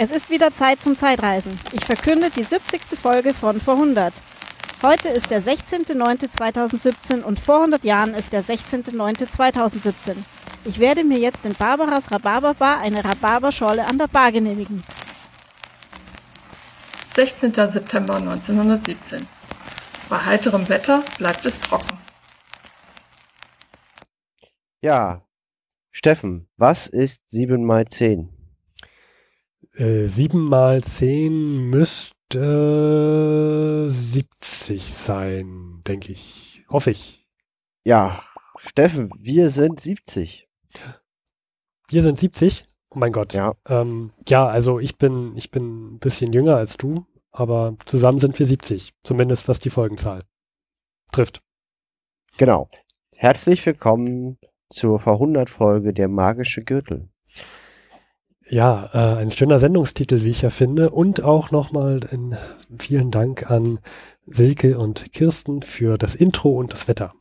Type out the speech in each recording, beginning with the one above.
Es ist wieder Zeit zum Zeitreisen. Ich verkünde die 70. Folge von Vor 100. Heute ist der 16.09.2017 und vor 100 Jahren ist der 16.09.2017. Ich werde mir jetzt in Barbaras Rhabarberbar eine Rhabarberschorle an der Bar genehmigen. 16. September 1917. Bei heiterem Wetter bleibt es trocken. Ja, Steffen, was ist 7 mal 10? Äh, 7 mal 10 müsste 70 sein, denke ich. Hoffe ich. Ja, Steffen, wir sind 70. Wir sind 70? Oh mein Gott. Ja. Ähm, ja, also ich bin, ich bin ein bisschen jünger als du, aber zusammen sind wir 70. Zumindest was die Folgenzahl trifft. Genau. Herzlich willkommen zur Verhundert-Folge Der magische Gürtel. Ja, äh, ein schöner Sendungstitel, wie ich ja finde. Und auch nochmal vielen Dank an Silke und Kirsten für das Intro und das Wetter.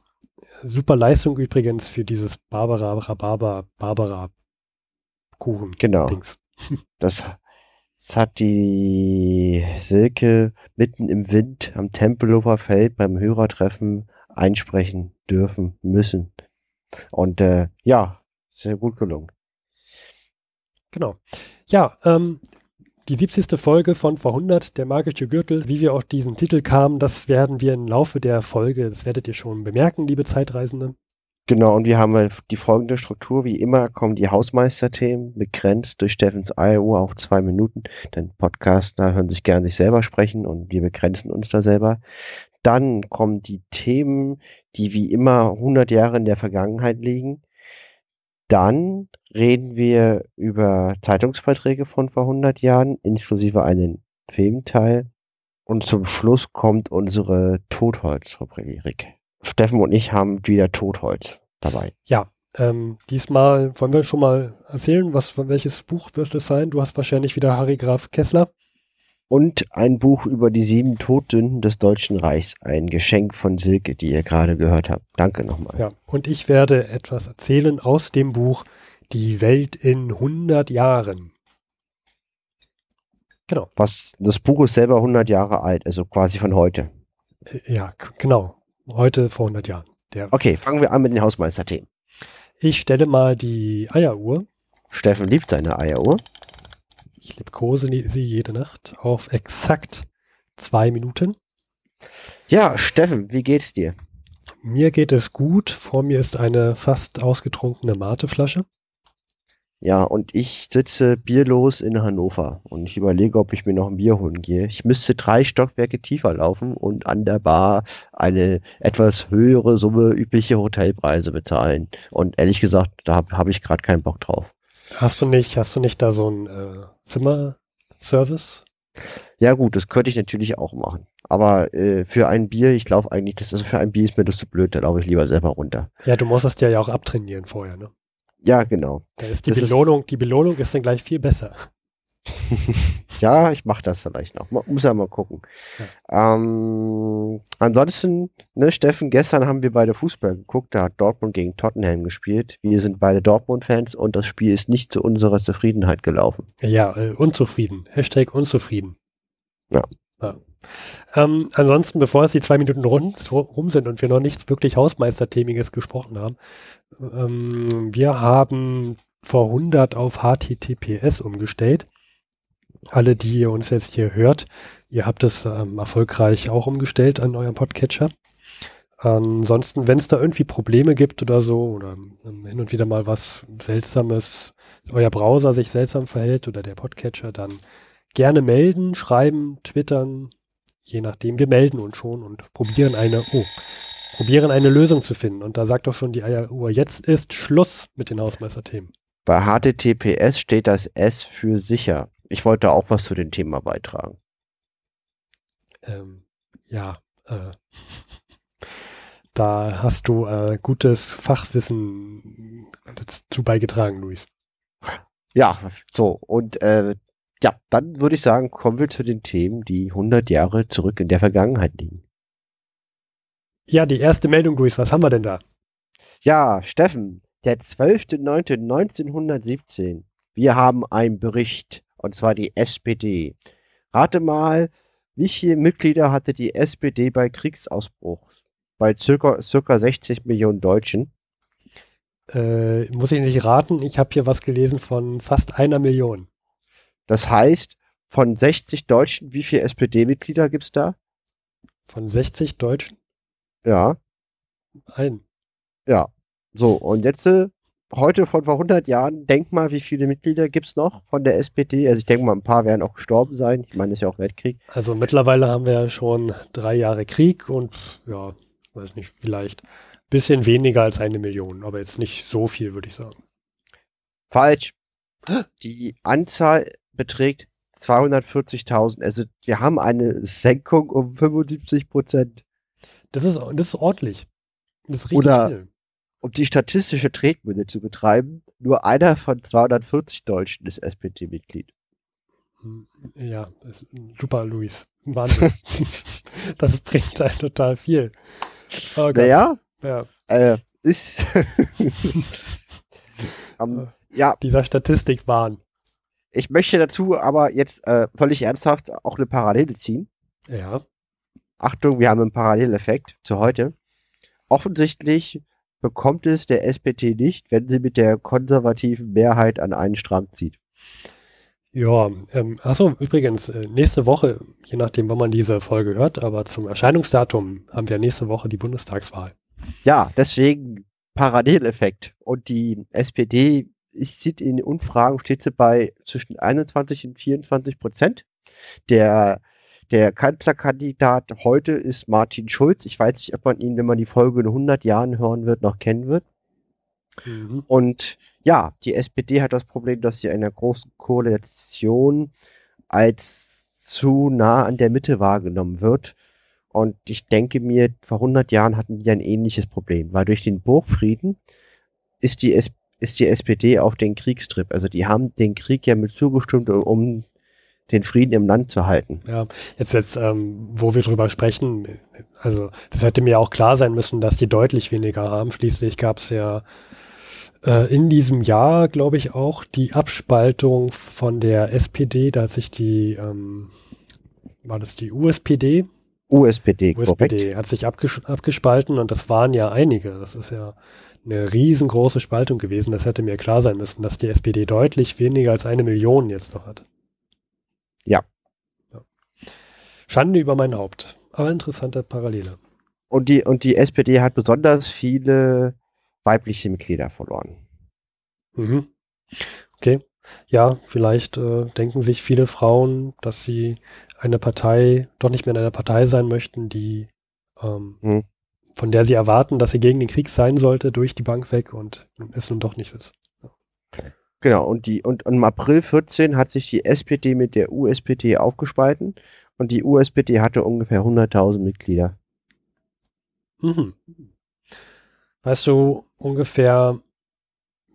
Super Leistung übrigens für dieses Barbara, Rhabarber, Barbara Kuchen. Genau. Dings. Das, das hat die Silke mitten im Wind am Tempelhofer Feld beim Hörertreffen einsprechen dürfen müssen. Und äh, ja, sehr gut gelungen. Genau. Ja, ähm, die 70. Folge von Vor 100, der magische Gürtel, wie wir auf diesen Titel kamen, das werden wir im Laufe der Folge, das werdet ihr schon bemerken, liebe Zeitreisende. Genau, und wir haben die folgende Struktur. Wie immer kommen die Hausmeisterthemen begrenzt durch Steffens Eieruhr auf zwei Minuten. Denn Podcaster hören sich gern sich selber sprechen und wir begrenzen uns da selber. Dann kommen die Themen, die wie immer 100 Jahre in der Vergangenheit liegen. Dann reden wir über Zeitungsbeiträge von vor 100 Jahren, inklusive einen Filmteil. Und zum Schluss kommt unsere Totholz-Rubrik. Steffen und ich haben wieder Totholz dabei. Ja, ähm, diesmal wollen wir schon mal erzählen, was, welches Buch wird es sein? Du hast wahrscheinlich wieder Harry Graf Kessler. Und ein Buch über die sieben Todsünden des Deutschen Reichs. Ein Geschenk von Silke, die ihr gerade gehört habt. Danke nochmal. Ja, und ich werde etwas erzählen aus dem Buch Die Welt in 100 Jahren. Genau. Was, das Buch ist selber 100 Jahre alt, also quasi von heute. Äh, ja, genau. Heute vor 100 Jahren. Der okay, fangen wir an mit den Hausmeisterthemen. Ich stelle mal die Eieruhr. Steffen liebt seine Eieruhr. Ich liebkose sie jede Nacht auf exakt zwei Minuten. Ja, Steffen, wie geht's dir? Mir geht es gut. Vor mir ist eine fast ausgetrunkene Mateflasche. Ja, und ich sitze bierlos in Hannover und ich überlege, ob ich mir noch ein Bier holen gehe. Ich müsste drei Stockwerke tiefer laufen und an der Bar eine etwas höhere Summe übliche Hotelpreise bezahlen. Und ehrlich gesagt, da habe hab ich gerade keinen Bock drauf. Hast du nicht, hast du nicht da so ein äh, Zimmerservice? Ja gut, das könnte ich natürlich auch machen. Aber äh, für ein Bier, ich glaube eigentlich, das ist für ein Bier ist mir das zu blöd, da laufe ich lieber selber runter. Ja, du musst das dir ja auch abtrainieren vorher, ne? Ja, genau. Da ist die das Belohnung, ist die Belohnung ist dann gleich viel besser. ja, ich mache das vielleicht noch. Muss ja mal gucken. Ja. Ähm, ansonsten, ne, Steffen, gestern haben wir beide Fußball geguckt. Da hat Dortmund gegen Tottenham gespielt. Wir sind beide Dortmund-Fans und das Spiel ist nicht zu unserer Zufriedenheit gelaufen. Ja, äh, unzufrieden. Hashtag unzufrieden. Ja. ja. Ähm, ansonsten, bevor es die zwei Minuten rum, rum sind und wir noch nichts wirklich Hausmeisterthemiges gesprochen haben, ähm, wir haben vor 100 auf HTTPS umgestellt alle, die ihr uns jetzt hier hört, ihr habt es ähm, erfolgreich auch umgestellt an eurem Podcatcher. Ansonsten, wenn es da irgendwie Probleme gibt oder so, oder ähm, hin und wieder mal was Seltsames, euer Browser sich seltsam verhält oder der Podcatcher, dann gerne melden, schreiben, twittern, je nachdem. Wir melden uns schon und probieren eine, oh, probieren eine Lösung zu finden. Und da sagt doch schon die Eieruhr, jetzt ist Schluss mit den Hausmeisterthemen. Bei HTTPS steht das S für sicher. Ich wollte auch was zu dem Thema beitragen. Ähm, ja, äh, da hast du äh, gutes Fachwissen dazu beigetragen, Luis. Ja, so, und äh, ja, dann würde ich sagen, kommen wir zu den Themen, die 100 Jahre zurück in der Vergangenheit liegen. Ja, die erste Meldung, Luis, was haben wir denn da? Ja, Steffen, der 12.09.1917. Wir haben einen Bericht Und zwar die SPD. Rate mal, wie viele Mitglieder hatte die SPD bei Kriegsausbruch? Bei circa, circa 60 Millionen Deutschen. Äh, muss ich nicht raten, ich habe hier was gelesen von fast einer Million. Das heißt, von 60 Deutschen, wie viele SPD-Mitglieder gibt es da? Von 60 Deutschen? Ja. Ein. Ja. So, und jetzt äh, heute von vor 100 Jahren, denk mal, wie viele Mitglieder gibt es noch von der SPD? Also ich denke mal, ein paar werden auch gestorben sein. Ich meine, es ist ja auch Weltkrieg. Also mittlerweile haben wir ja schon drei Jahre Krieg und ja, weiß nicht, vielleicht ein bisschen weniger als eine Million, aber jetzt nicht so viel, würde ich sagen. Falsch. Die Anzahl beträgt 240.000. Also wir haben eine Senkung um 75 Prozent. Das ist, das ist ordentlich. Das ist richtig Oder- viel. Um die statistische Tretmühle zu betreiben, nur einer von 240 Deutschen ist SPD-Mitglied. Hm, Ja, super, Luis. Wahnsinn. das bringt halt total viel. Oh. Naja, Ja, äh, ist. ähm, ja, dieser Statistik-Wahn. ich möchte dazu aber jetzt äh, völlig ernsthaft auch eine Parallele ziehen. Ja. Achtung, wir haben einen Paralleleffekt zu heute. Offensichtlich bekommt es der SPD nicht, wenn sie mit der konservativen Mehrheit an einen Strang zieht. Ja, ähm, achso, übrigens, äh, nächste Woche, je nachdem, wann man diese Folge hört, aber zum Erscheinungsdatum haben wir nächste Woche die Bundestagswahl. Ja, deswegen Paralleleffekt. Und die SPD ich sieht in den Umfragen, steht sie bei zwischen 21 und 24 Prozent. Der, der Kanzlerkandidat heute ist Martin Schulz. Ich weiß nicht, ob man ihn, wenn man die Folge in 100 Jahren hören wird, noch kennen wird. Mhm. Und ja, die SPD hat das Problem, dass sie einer großen Koalition als zu nah an der Mitte wahrgenommen wird. Und ich denke mir, vor 100 Jahren hatten die ein ähnliches Problem, weil durch den Burgfrieden ist die, ist die SPD auf den Kriegstrip. Also die haben den Krieg ja mit zugestimmt, um den Frieden im Land zu halten. Ja, jetzt, jetzt ähm, wo wir drüber sprechen, also das hätte mir auch klar sein müssen, dass die deutlich weniger haben. Schließlich gab es ja äh, in diesem Jahr, glaube ich, auch die Abspaltung von der SPD, da hat sich die, ähm, war das die USPD? USPD, korrekt. USPD hat sich abges abgespalten und das waren ja einige. Das ist ja eine riesengroße Spaltung gewesen. Das hätte mir klar sein müssen, dass die SPD deutlich weniger als eine Million jetzt noch hat. Ja. ja. Schande über mein Haupt. Aber interessante Parallele. Und die, und die SPD hat besonders viele weibliche Mitglieder verloren. Mhm. Okay. Ja, vielleicht äh, denken sich viele Frauen, dass sie eine Partei, doch nicht mehr in einer Partei sein möchten, die ähm, Hm. von der sie erwarten, dass sie gegen den Krieg sein sollte, durch die Bank weg und es nun doch nicht ist. Genau, und, die, und im April 14 hat sich die SPD mit der USPD aufgespalten und die USPD hatte ungefähr 100.000 Mitglieder. Mhm. Weißt du ungefähr,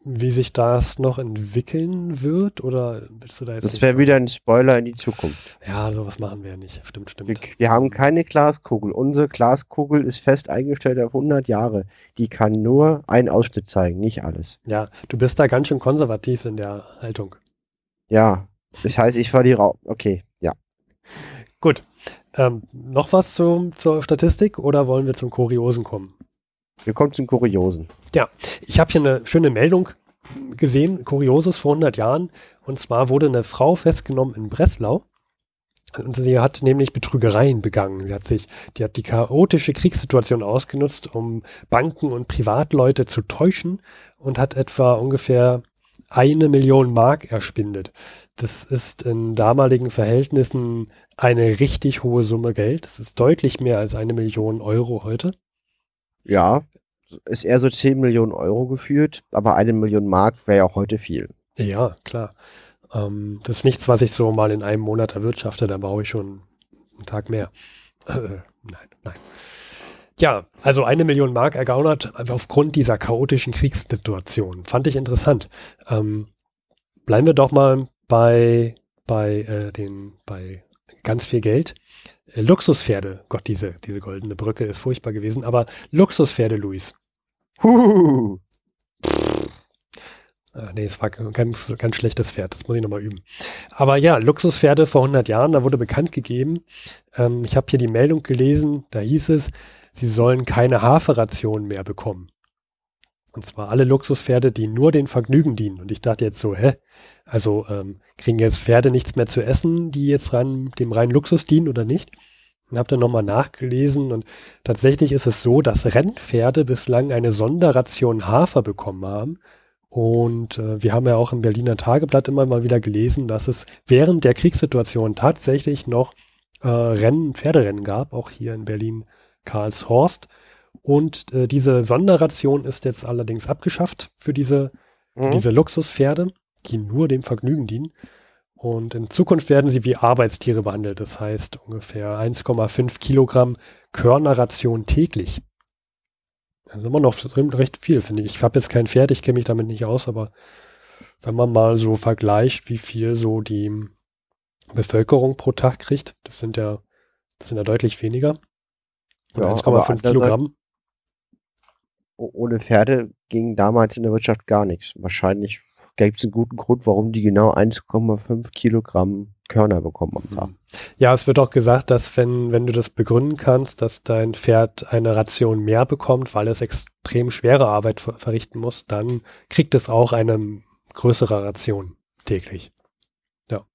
wie sich das noch entwickeln wird? Oder willst du da jetzt Das wäre wieder ein Spoiler in die Zukunft. Ja, sowas machen wir ja nicht. Stimmt, stimmt. Wir, wir haben keine Glaskugel. Unsere Glaskugel ist fest eingestellt auf 100 Jahre. Die kann nur einen Ausschnitt zeigen, nicht alles. Ja, du bist da ganz schön konservativ in der Haltung. Ja, das heißt, ich verliere auch. Okay, ja. Gut. Ähm, noch was zum, zur Statistik oder wollen wir zum Kuriosen kommen? Wir kommen zum Kuriosen. Ich habe hier eine schöne Meldung gesehen, Kurioses vor 100 Jahren. Und zwar wurde eine Frau festgenommen in Breslau. Und sie hat nämlich Betrügereien begangen. Sie hat sich, die hat die chaotische Kriegssituation ausgenutzt, um Banken und Privatleute zu täuschen und hat etwa ungefähr eine Million Mark erspendet. Das ist in damaligen Verhältnissen eine richtig hohe Summe Geld. Das ist deutlich mehr als eine Million Euro heute. Ja, ist eher so 10 Millionen Euro geführt, aber eine Million Mark wäre ja auch heute viel. Ja, klar. Ähm, das ist nichts, was ich so mal in einem Monat erwirtschafte, da brauche ich schon einen Tag mehr. Äh, nein, nein. Ja, also eine Million Mark ergaunert aufgrund dieser chaotischen Kriegssituation. Fand ich interessant. Ähm, bleiben wir doch mal bei, bei äh, den, bei ganz viel Geld. Luxuspferde, Gott, diese, diese goldene Brücke ist furchtbar gewesen, aber Luxuspferde, Luis. Huhuhu. Ach nee, es war ein ganz, ganz schlechtes Pferd, das muss ich nochmal üben. Aber ja, Luxuspferde vor 100 Jahren, da wurde bekannt gegeben, ähm, ich habe hier die Meldung gelesen, da hieß es, sie sollen keine Haferration mehr bekommen. Und zwar alle Luxuspferde, die nur den Vergnügen dienen. Und ich dachte jetzt so, hä? Also ähm, kriegen jetzt Pferde nichts mehr zu essen, die jetzt rein, dem reinen Luxus dienen oder nicht? Und habe dann nochmal nachgelesen und tatsächlich ist es so, dass Rennpferde bislang eine Sonderration Hafer bekommen haben. Und äh, wir haben ja auch im Berliner Tageblatt immer mal wieder gelesen, dass es während der Kriegssituation tatsächlich noch äh, Rennen, Pferderennen gab, auch hier in Berlin Karlshorst. Und äh, diese Sonderration ist jetzt allerdings abgeschafft für diese, für Mhm. diese Luxuspferde, die nur dem Vergnügen dienen. Und in Zukunft werden sie wie Arbeitstiere behandelt. Das heißt ungefähr 1,5 Kilogramm Körnerration täglich. Das ist immer noch recht viel, finde ich. Ich habe jetzt kein Pferd, ich kenne mich damit nicht aus, aber wenn man mal so vergleicht, wie viel so die Bevölkerung pro Tag kriegt, das sind ja, das sind ja deutlich weniger. Ja, aber 1,5 andererseits- Kilogramm. Ohne Pferde ging damals in der Wirtschaft gar nichts. Wahrscheinlich gibt es einen guten Grund, warum die genau 1,5 Kilogramm Körner bekommen am Tag. Ja, es wird auch gesagt, dass wenn, wenn du das begründen kannst, dass dein Pferd eine Ration mehr bekommt, weil es extrem schwere Arbeit ver verrichten muss, dann kriegt es auch eine größere Ration täglich. Ja.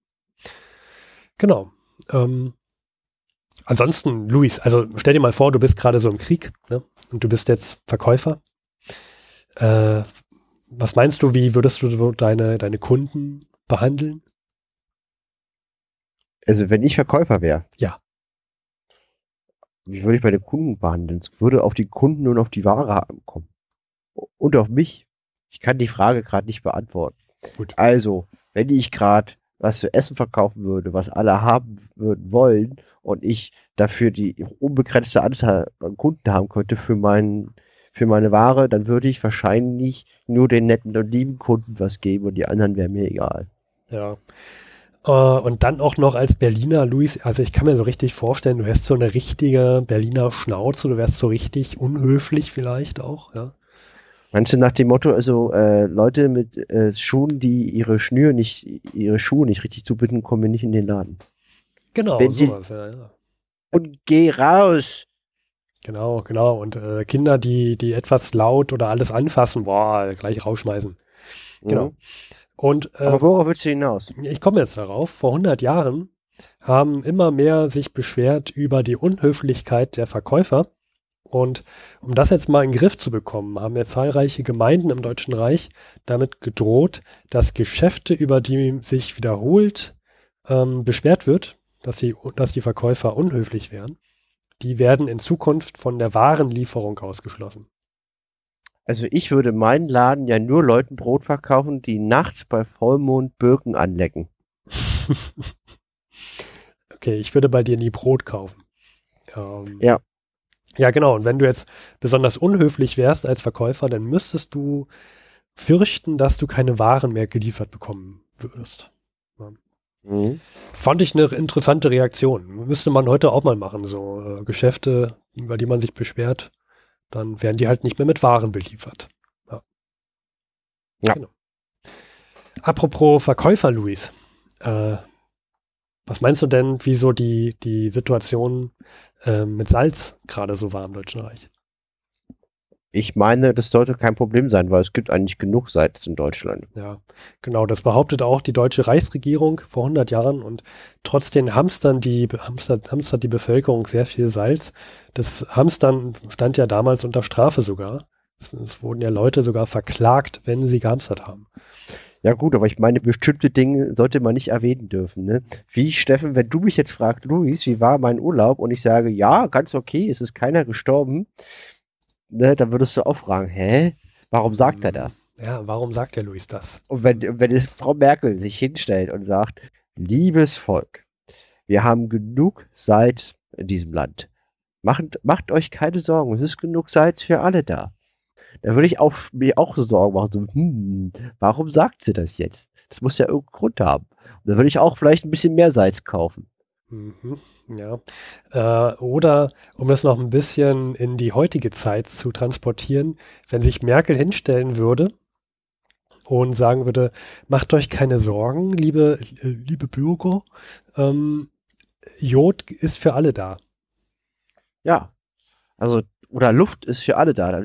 Genau. Ähm, ansonsten, Luis, also stell dir mal vor, du bist gerade so im Krieg ne? Und du bist jetzt Verkäufer. Äh, was meinst du, wie würdest du deine, deine Kunden behandeln? Also wenn ich Verkäufer wäre, Ja. wie würde ich meine Kunden behandeln? Es würde auf die Kunden und auf die Ware ankommen. Und auf mich. Ich kann die Frage gerade nicht beantworten. Gut. Also, wenn ich gerade was zu essen verkaufen würde, was alle haben würden wollen und ich dafür die unbegrenzte Anzahl an Kunden haben könnte für meinen für meine Ware, dann würde ich wahrscheinlich nur den netten und lieben Kunden was geben und die anderen wären mir egal. Ja. Äh, und dann auch noch als Berliner, Luis, also ich kann mir so richtig vorstellen, du hast so eine richtige Berliner Schnauze, du wärst so richtig unhöflich vielleicht auch, ja. Meinst du nach dem Motto, also äh, Leute mit äh, Schuhen, die ihre Schnür nicht, ihre Schuhe nicht richtig zubinden, kommen wir nicht in den Laden. Genau, Wenn sowas, ja, ja. Und geh raus! Genau, genau. Und äh, Kinder, die, die etwas laut oder alles anfassen, boah, gleich rausschmeißen. Genau. Mhm. Und äh, Aber worauf willst du hinaus? ich komme jetzt darauf, vor 100 Jahren haben immer mehr sich beschwert über die Unhöflichkeit der Verkäufer. Und um das jetzt mal in den Griff zu bekommen, haben ja zahlreiche Gemeinden im Deutschen Reich damit gedroht, dass Geschäfte, über die sich wiederholt ähm, beschwert wird, dass, sie, dass die Verkäufer unhöflich wären, die werden in Zukunft von der Warenlieferung ausgeschlossen. Also ich würde meinen Laden ja nur Leuten Brot verkaufen, die nachts bei Vollmond Birken anlecken. Okay, ich würde bei dir nie Brot kaufen. Ähm, Ja. Ja, genau. Und wenn du jetzt besonders unhöflich wärst als Verkäufer, dann müsstest du fürchten, dass du keine Waren mehr geliefert bekommen würdest. Mhm. Fand ich eine interessante Reaktion. Müsste man heute auch mal machen. So äh, Geschäfte, über die man sich beschwert, dann werden die halt nicht mehr mit Waren beliefert. Ja. Ja. Genau. Apropos Verkäufer, Luis. Äh, was meinst du denn, wie so die, die Situation äh, mit Salz gerade so war im Deutschen Reich? Ich meine, das sollte kein Problem sein, weil es gibt eigentlich genug Salz in Deutschland. Ja, genau, das behauptet auch die deutsche Reichsregierung vor 100 Jahren und trotzdem hamstern die, hamstert, hamstert die Bevölkerung sehr viel Salz. Das Hamstern stand ja damals unter Strafe sogar. Es, es wurden ja Leute sogar verklagt, wenn sie gehamstert haben. Ja gut, aber ich meine, bestimmte Dinge sollte man nicht erwähnen dürfen. Ne? Wie, Steffen, wenn du mich jetzt fragst, Luis, wie war mein Urlaub? Und ich sage, ja, ganz okay, es ist keiner gestorben. Ne, dann würdest du auch fragen, hä? Warum sagt er das? Ja, warum sagt der Luis das? Und wenn, wenn es Frau Merkel sich hinstellt und sagt, liebes Volk, wir haben genug Salz in diesem Land. Macht, macht euch keine Sorgen, es ist genug Salz für alle da. Da würde ich auch, mir auch so Sorgen machen, so, hm, warum sagt sie das jetzt? Das muss ja irgendeinen Grund haben. Und da würde ich auch vielleicht ein bisschen mehr Salz kaufen. Mhm, ja. Äh, oder um es noch ein bisschen in die heutige Zeit zu transportieren, wenn sich Merkel hinstellen würde und sagen würde, macht euch keine Sorgen, liebe, äh, liebe Bürger, ähm, Jod ist für alle da. Ja, also, oder Luft ist für alle da.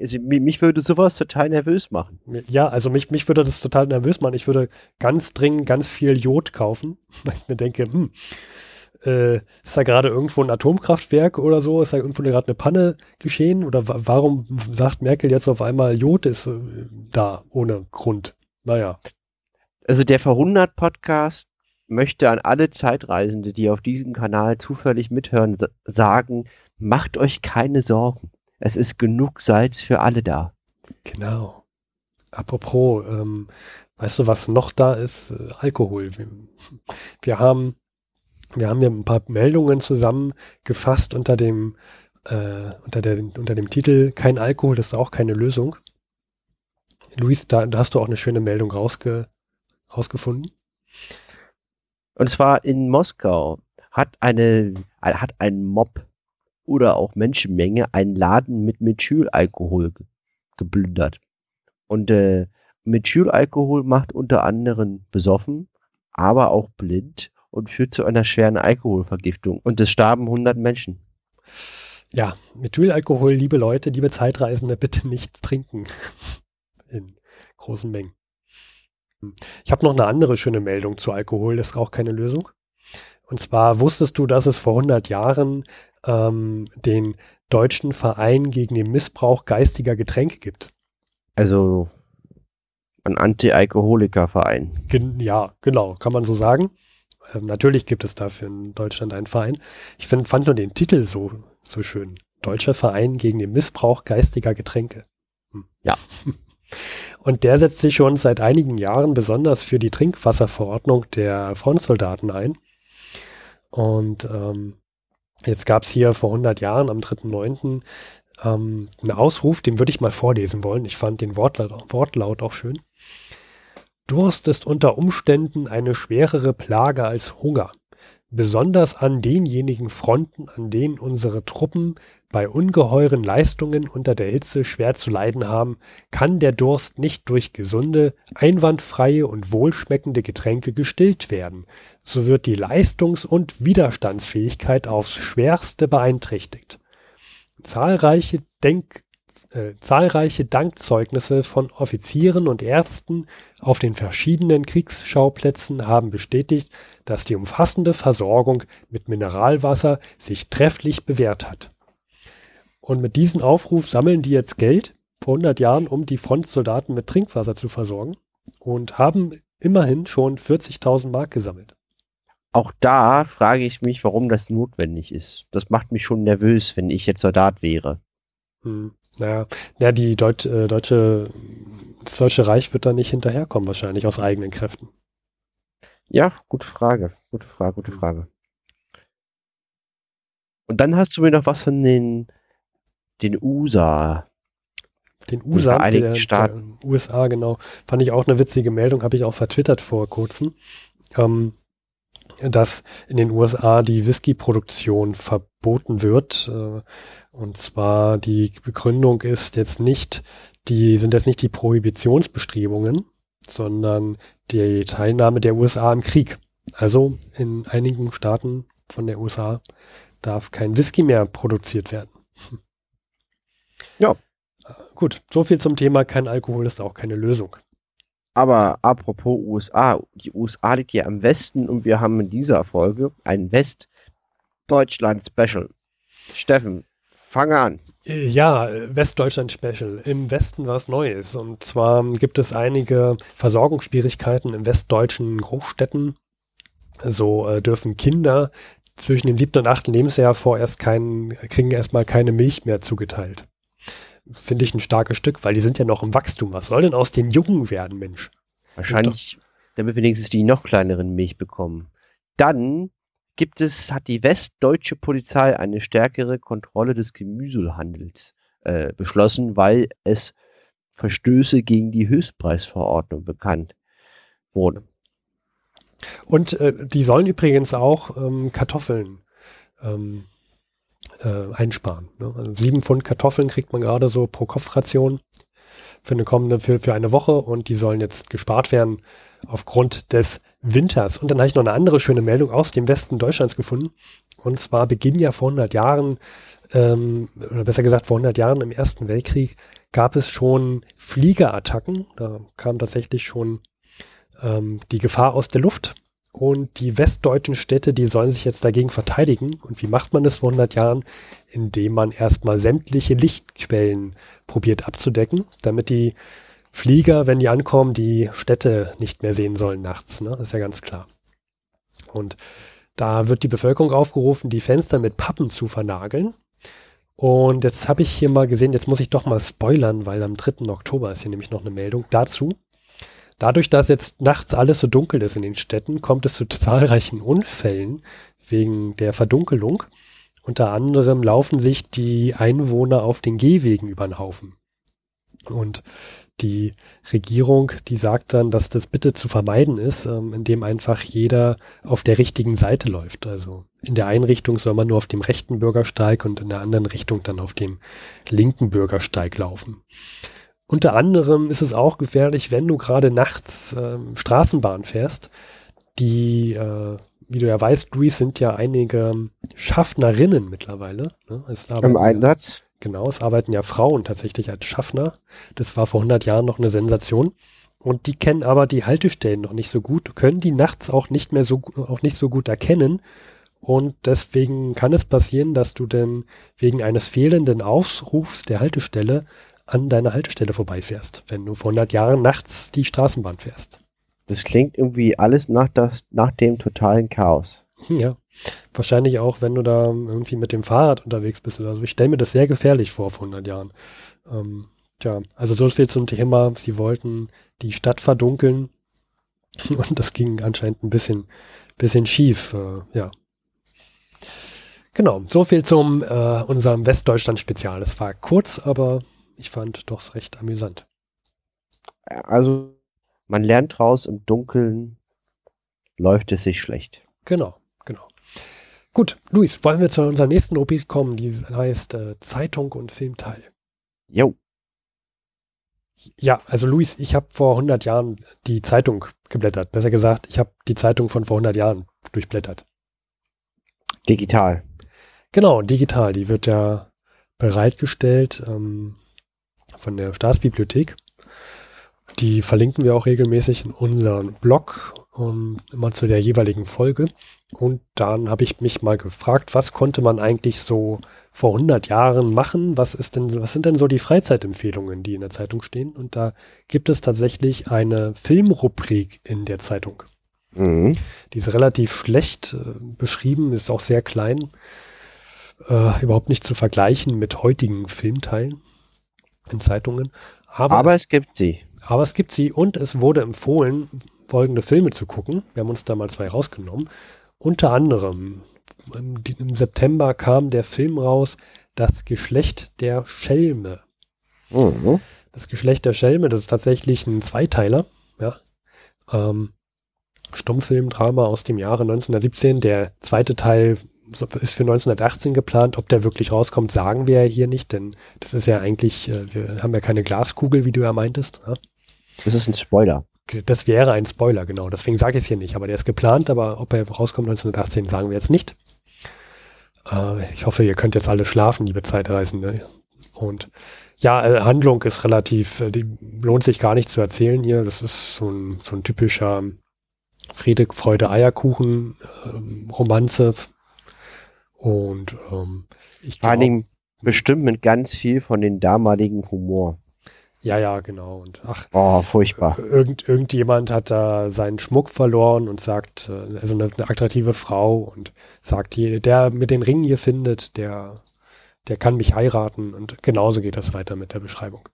Also, mich würde sowas total nervös machen. Ja, also mich, mich würde das total nervös machen. Ich würde ganz dringend ganz viel Jod kaufen, weil ich mir denke, hm, äh, ist da gerade irgendwo ein Atomkraftwerk oder so? Ist da irgendwo gerade eine Panne geschehen? Oder warum sagt Merkel jetzt auf einmal, Jod ist äh, da ohne Grund? Naja. Also der Verhundert Podcast möchte an alle Zeitreisende, die auf diesem Kanal zufällig mithören, sagen, macht euch keine Sorgen. Es ist genug Salz für alle da. Genau. Apropos, ähm, weißt du, was noch da ist? Äh, Alkohol. Wir, wir, haben, wir haben hier ein paar Meldungen zusammengefasst unter dem, äh, unter, der, unter dem Titel Kein Alkohol, das ist auch keine Lösung. Luis, da, da hast du auch eine schöne Meldung rausge, rausgefunden. Und zwar in Moskau hat eine, hat ein Mob oder auch Menschenmenge einen Laden mit Methylalkohol ge geplündert. Und äh, Methylalkohol macht unter anderem besoffen, aber auch blind und führt zu einer schweren Alkoholvergiftung. Und es starben 100 Menschen. Ja, Methylalkohol, liebe Leute, liebe Zeitreisende, bitte nicht trinken. In großen Mengen. Ich habe noch eine andere schöne Meldung zu Alkohol, das ist auch keine Lösung. Und zwar wusstest du, dass es vor 100 Jahren ähm, den Deutschen Verein gegen den Missbrauch geistiger Getränke gibt? Also ein Anti-Alkoholiker-Verein. Gen ja, genau, kann man so sagen. Ähm, natürlich gibt es dafür in Deutschland einen Verein. Ich find, fand nur den Titel so, so schön. Deutscher Verein gegen den Missbrauch geistiger Getränke. Hm. Ja. Und der setzt sich schon seit einigen Jahren besonders für die Trinkwasserverordnung der Frontsoldaten ein. Und ähm, jetzt gab es hier vor 100 Jahren am 3.9. Ähm, einen Ausruf, den würde ich mal vorlesen wollen. Ich fand den Wortlaut, Wortlaut auch schön. Durst ist unter Umständen eine schwerere Plage als Hunger besonders an denjenigen Fronten, an denen unsere Truppen bei ungeheuren Leistungen unter der Hitze schwer zu leiden haben, kann der Durst nicht durch gesunde, einwandfreie und wohlschmeckende Getränke gestillt werden. So wird die Leistungs- und Widerstandsfähigkeit aufs schwerste beeinträchtigt. Zahlreiche Denk äh, zahlreiche Dankzeugnisse von Offizieren und Ärzten auf den verschiedenen Kriegsschauplätzen haben bestätigt, dass die umfassende Versorgung mit Mineralwasser sich trefflich bewährt hat. Und mit diesem Aufruf sammeln die jetzt Geld vor 100 Jahren, um die Frontsoldaten mit Trinkwasser zu versorgen und haben immerhin schon 40.000 Mark gesammelt. Auch da frage ich mich, warum das notwendig ist. Das macht mich schon nervös, wenn ich jetzt Soldat wäre. Hm. Naja, ja, die Deut äh, deutsche, das Deutsche Reich wird da nicht hinterherkommen, wahrscheinlich aus eigenen Kräften. Ja, gute Frage. Gute Frage, gute Frage. Und dann hast du mir noch was von den, den USA. Den USA, der, der, USA, genau. Fand ich auch eine witzige Meldung, habe ich auch vertwittert vor kurzem. Ähm, dass in den USA die Whisky-Produktion verboten wird. Äh, und zwar die Begründung ist jetzt nicht, die sind jetzt nicht die Prohibitionsbestrebungen, sondern die Teilnahme der USA im Krieg. Also in einigen Staaten von der USA darf kein Whisky mehr produziert werden. Ja. Gut, so viel zum Thema, kein Alkohol ist auch keine Lösung. Aber apropos USA, die USA liegt ja im Westen und wir haben in dieser Folge ein Westdeutschland-Special. Steffen, fange an. Ja, Westdeutschland-Special. Im Westen was Neues. Und zwar gibt es einige Versorgungsschwierigkeiten in westdeutschen Großstädten. So äh, dürfen Kinder zwischen dem siebten und achten Lebensjahr vorerst keinen, kriegen erstmal keine Milch mehr zugeteilt finde ich ein starkes Stück, weil die sind ja noch im Wachstum. Was soll denn aus den Jungen werden, Mensch? Wahrscheinlich, damit wenigstens die noch kleineren Milch bekommen. Dann gibt es, hat die westdeutsche Polizei eine stärkere Kontrolle des Gemüsehandels äh, beschlossen, weil es Verstöße gegen die Höchstpreisverordnung bekannt wurden. Und äh, die sollen übrigens auch ähm, Kartoffeln ähm, äh, einsparen. Ne? Also sieben Pfund Kartoffeln kriegt man gerade so pro Kopfration für eine kommende, für, für eine Woche und die sollen jetzt gespart werden aufgrund des Winters. Und dann habe ich noch eine andere schöne Meldung aus dem Westen Deutschlands gefunden. Und zwar beginnen ja vor 100 Jahren, ähm, oder besser gesagt vor 100 Jahren im Ersten Weltkrieg, gab es schon Fliegerattacken. Da kam tatsächlich schon ähm, die Gefahr aus der Luft. Und die westdeutschen Städte, die sollen sich jetzt dagegen verteidigen. Und wie macht man das vor 100 Jahren? Indem man erstmal sämtliche Lichtquellen probiert abzudecken, damit die Flieger, wenn die ankommen, die Städte nicht mehr sehen sollen nachts. Ne? Das ist ja ganz klar. Und da wird die Bevölkerung aufgerufen, die Fenster mit Pappen zu vernageln. Und jetzt habe ich hier mal gesehen, jetzt muss ich doch mal spoilern, weil am 3. Oktober ist hier nämlich noch eine Meldung dazu. Dadurch, dass jetzt nachts alles so dunkel ist in den Städten, kommt es zu zahlreichen Unfällen wegen der Verdunkelung. Unter anderem laufen sich die Einwohner auf den Gehwegen über den Haufen. Und die Regierung, die sagt dann, dass das bitte zu vermeiden ist, ähm, indem einfach jeder auf der richtigen Seite läuft. Also in der einen Richtung soll man nur auf dem rechten Bürgersteig und in der anderen Richtung dann auf dem linken Bürgersteig laufen. Unter anderem ist es auch gefährlich, wenn du gerade nachts äh, Straßenbahn fährst. Die, äh, wie du ja weißt, Luis, sind ja einige Schaffnerinnen mittlerweile. Ne? Im Einsatz. Genau, es arbeiten ja Frauen tatsächlich als Schaffner. Das war vor 100 Jahren noch eine Sensation. Und die kennen aber die Haltestellen noch nicht so gut, können die nachts auch nicht mehr so, auch nicht so gut erkennen. Und deswegen kann es passieren, dass du denn wegen eines fehlenden Aufrufs der Haltestelle an deiner Haltestelle vorbeifährst, wenn du vor 100 Jahren nachts die Straßenbahn fährst. Das klingt irgendwie alles nach, das, nach dem totalen Chaos. Ja, wahrscheinlich auch, wenn du da irgendwie mit dem Fahrrad unterwegs bist oder so. Ich stelle mir das sehr gefährlich vor vor 100 Jahren. Ähm, tja, also so viel zum Thema, sie wollten die Stadt verdunkeln und das ging anscheinend ein bisschen, bisschen schief, äh, ja. Genau, so viel zum äh, unserem Westdeutschland-Spezial. Es war kurz, aber ich fand doch recht amüsant. Also, man lernt raus, im Dunkeln läuft es sich schlecht. Genau, genau. Gut, Luis, wollen wir zu unserer nächsten Rubrik kommen, die heißt äh, Zeitung und Filmteil. Jo. Ja, also Luis, ich habe vor 100 Jahren die Zeitung geblättert. Besser gesagt, ich habe die Zeitung von vor 100 Jahren durchblättert. Digital. Genau, digital. Die wird ja bereitgestellt. Ähm, von der Staatsbibliothek. Die verlinken wir auch regelmäßig in unserem Blog, um, immer zu der jeweiligen Folge. Und dann habe ich mich mal gefragt, was konnte man eigentlich so vor 100 Jahren machen? Was ist denn, was sind denn so die Freizeitempfehlungen, die in der Zeitung stehen? Und da gibt es tatsächlich eine Filmrubrik in der Zeitung. Mhm. Die ist relativ schlecht äh, beschrieben, ist auch sehr klein, äh, überhaupt nicht zu vergleichen mit heutigen Filmteilen in Zeitungen. Aber, aber es, es, gibt sie. Aber es gibt sie und es wurde empfohlen, folgende Filme zu gucken. Wir haben uns da mal zwei rausgenommen. Unter anderem im, im September kam der Film raus, Das Geschlecht der Schelme. Mhm. Das Geschlecht der Schelme, das ist tatsächlich ein Zweiteiler. Ja. Ähm, Stummfilmdrama aus dem Jahre 1917. Der zweite Teil ist für 1918 geplant. Ob der wirklich rauskommt, sagen wir ja hier nicht, denn das ist ja eigentlich, äh, wir haben ja keine Glaskugel, wie du ja meintest. Ja? Das ist ein Spoiler. Das wäre ein Spoiler, genau. Deswegen sage ich es hier nicht. Aber der ist geplant, aber ob er rauskommt 1918, sagen wir jetzt nicht. Äh, ich hoffe, ihr könnt jetzt alle schlafen, liebe Zeitreisende. Und ja, äh, Handlung ist relativ, äh, die lohnt sich gar nicht zu erzählen hier. Das ist so ein, so ein typischer Friede, Freude, Eierkuchen, ähm, Romanze und ähm, ich Vor allen Dingen bestimmt mit ganz viel von den damaligen Humor. Ja, ja, genau. Und ach, oh, furchtbar. Irgend, irgendjemand hat da seinen Schmuck verloren und sagt, äh, also eine, eine attraktive Frau und sagt, der mit den Ringen hier findet, der, der kann mich heiraten. Und genauso geht das weiter mit der Beschreibung.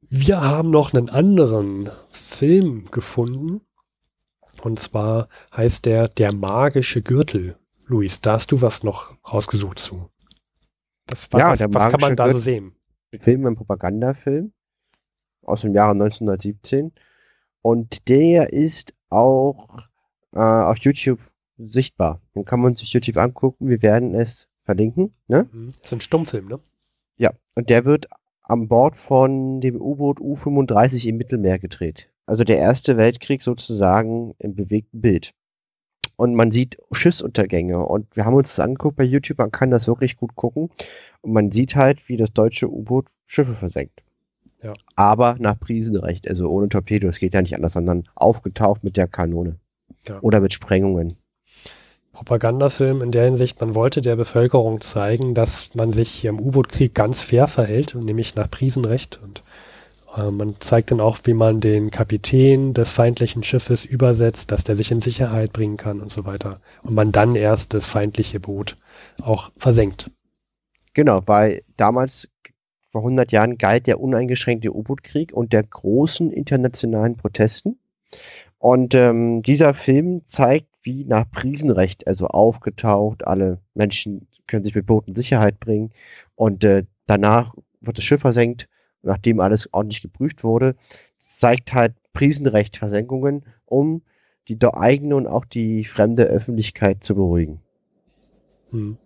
Wir haben noch einen anderen Film gefunden. Und zwar heißt der Der magische Gürtel. Luis, da hast du was noch rausgesucht zu. Das, ja, was, was kann man da so sehen? Film, ein Propagandafilm aus dem Jahre 1917. Und der ist auch äh, auf YouTube sichtbar. Den kann man sich YouTube angucken. Wir werden es verlinken. Ne? Mhm. Das ist ein Stummfilm, ne? Ja, und der wird an Bord von dem U-Boot U-35 im Mittelmeer gedreht. Also der Erste Weltkrieg sozusagen im bewegten Bild. Und man sieht Schiffsuntergänge. Und wir haben uns das angeguckt bei YouTube, man kann das wirklich gut gucken. Und man sieht halt, wie das deutsche U-Boot Schiffe versenkt. Ja. Aber nach Prisenrecht, also ohne Torpedo, es geht ja nicht anders, sondern aufgetaucht mit der Kanone. Ja. Oder mit Sprengungen. Propagandafilm in der Hinsicht, man wollte der Bevölkerung zeigen, dass man sich hier im U-Boot-Krieg ganz fair verhält, nämlich nach Prisenrecht. Und man zeigt dann auch, wie man den Kapitän des feindlichen Schiffes übersetzt, dass der sich in Sicherheit bringen kann und so weiter. Und man dann erst das feindliche Boot auch versenkt. Genau, weil damals vor 100 Jahren galt der uneingeschränkte U-Boot-Krieg und der großen internationalen Protesten. Und ähm, dieser Film zeigt, wie nach Prisenrecht, also aufgetaucht, alle Menschen können sich mit Booten Sicherheit bringen und äh, danach wird das Schiff versenkt, nachdem alles ordentlich geprüft wurde, zeigt halt Prisenrecht Versenkungen, um die eigene und auch die fremde Öffentlichkeit zu beruhigen. Hm.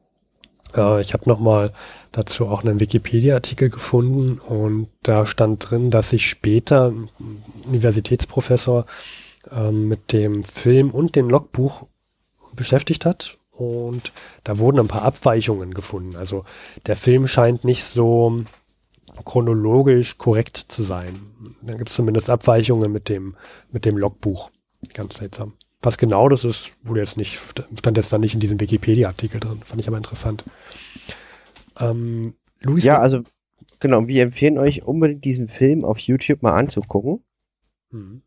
Äh, ich habe nochmal dazu auch einen Wikipedia-Artikel gefunden und da stand drin, dass sich später ein Universitätsprofessor ähm, mit dem Film und dem Logbuch beschäftigt hat und da wurden ein paar Abweichungen gefunden. Also der Film scheint nicht so chronologisch korrekt zu sein. Da gibt es zumindest Abweichungen mit dem, mit dem Logbuch. Ganz seltsam. Was genau das ist, wurde jetzt nicht, stand jetzt da nicht in diesem Wikipedia-Artikel drin. Fand ich aber interessant. Ähm, Luis, ja, also genau, wir empfehlen euch unbedingt diesen Film auf YouTube mal anzugucken. Mhm.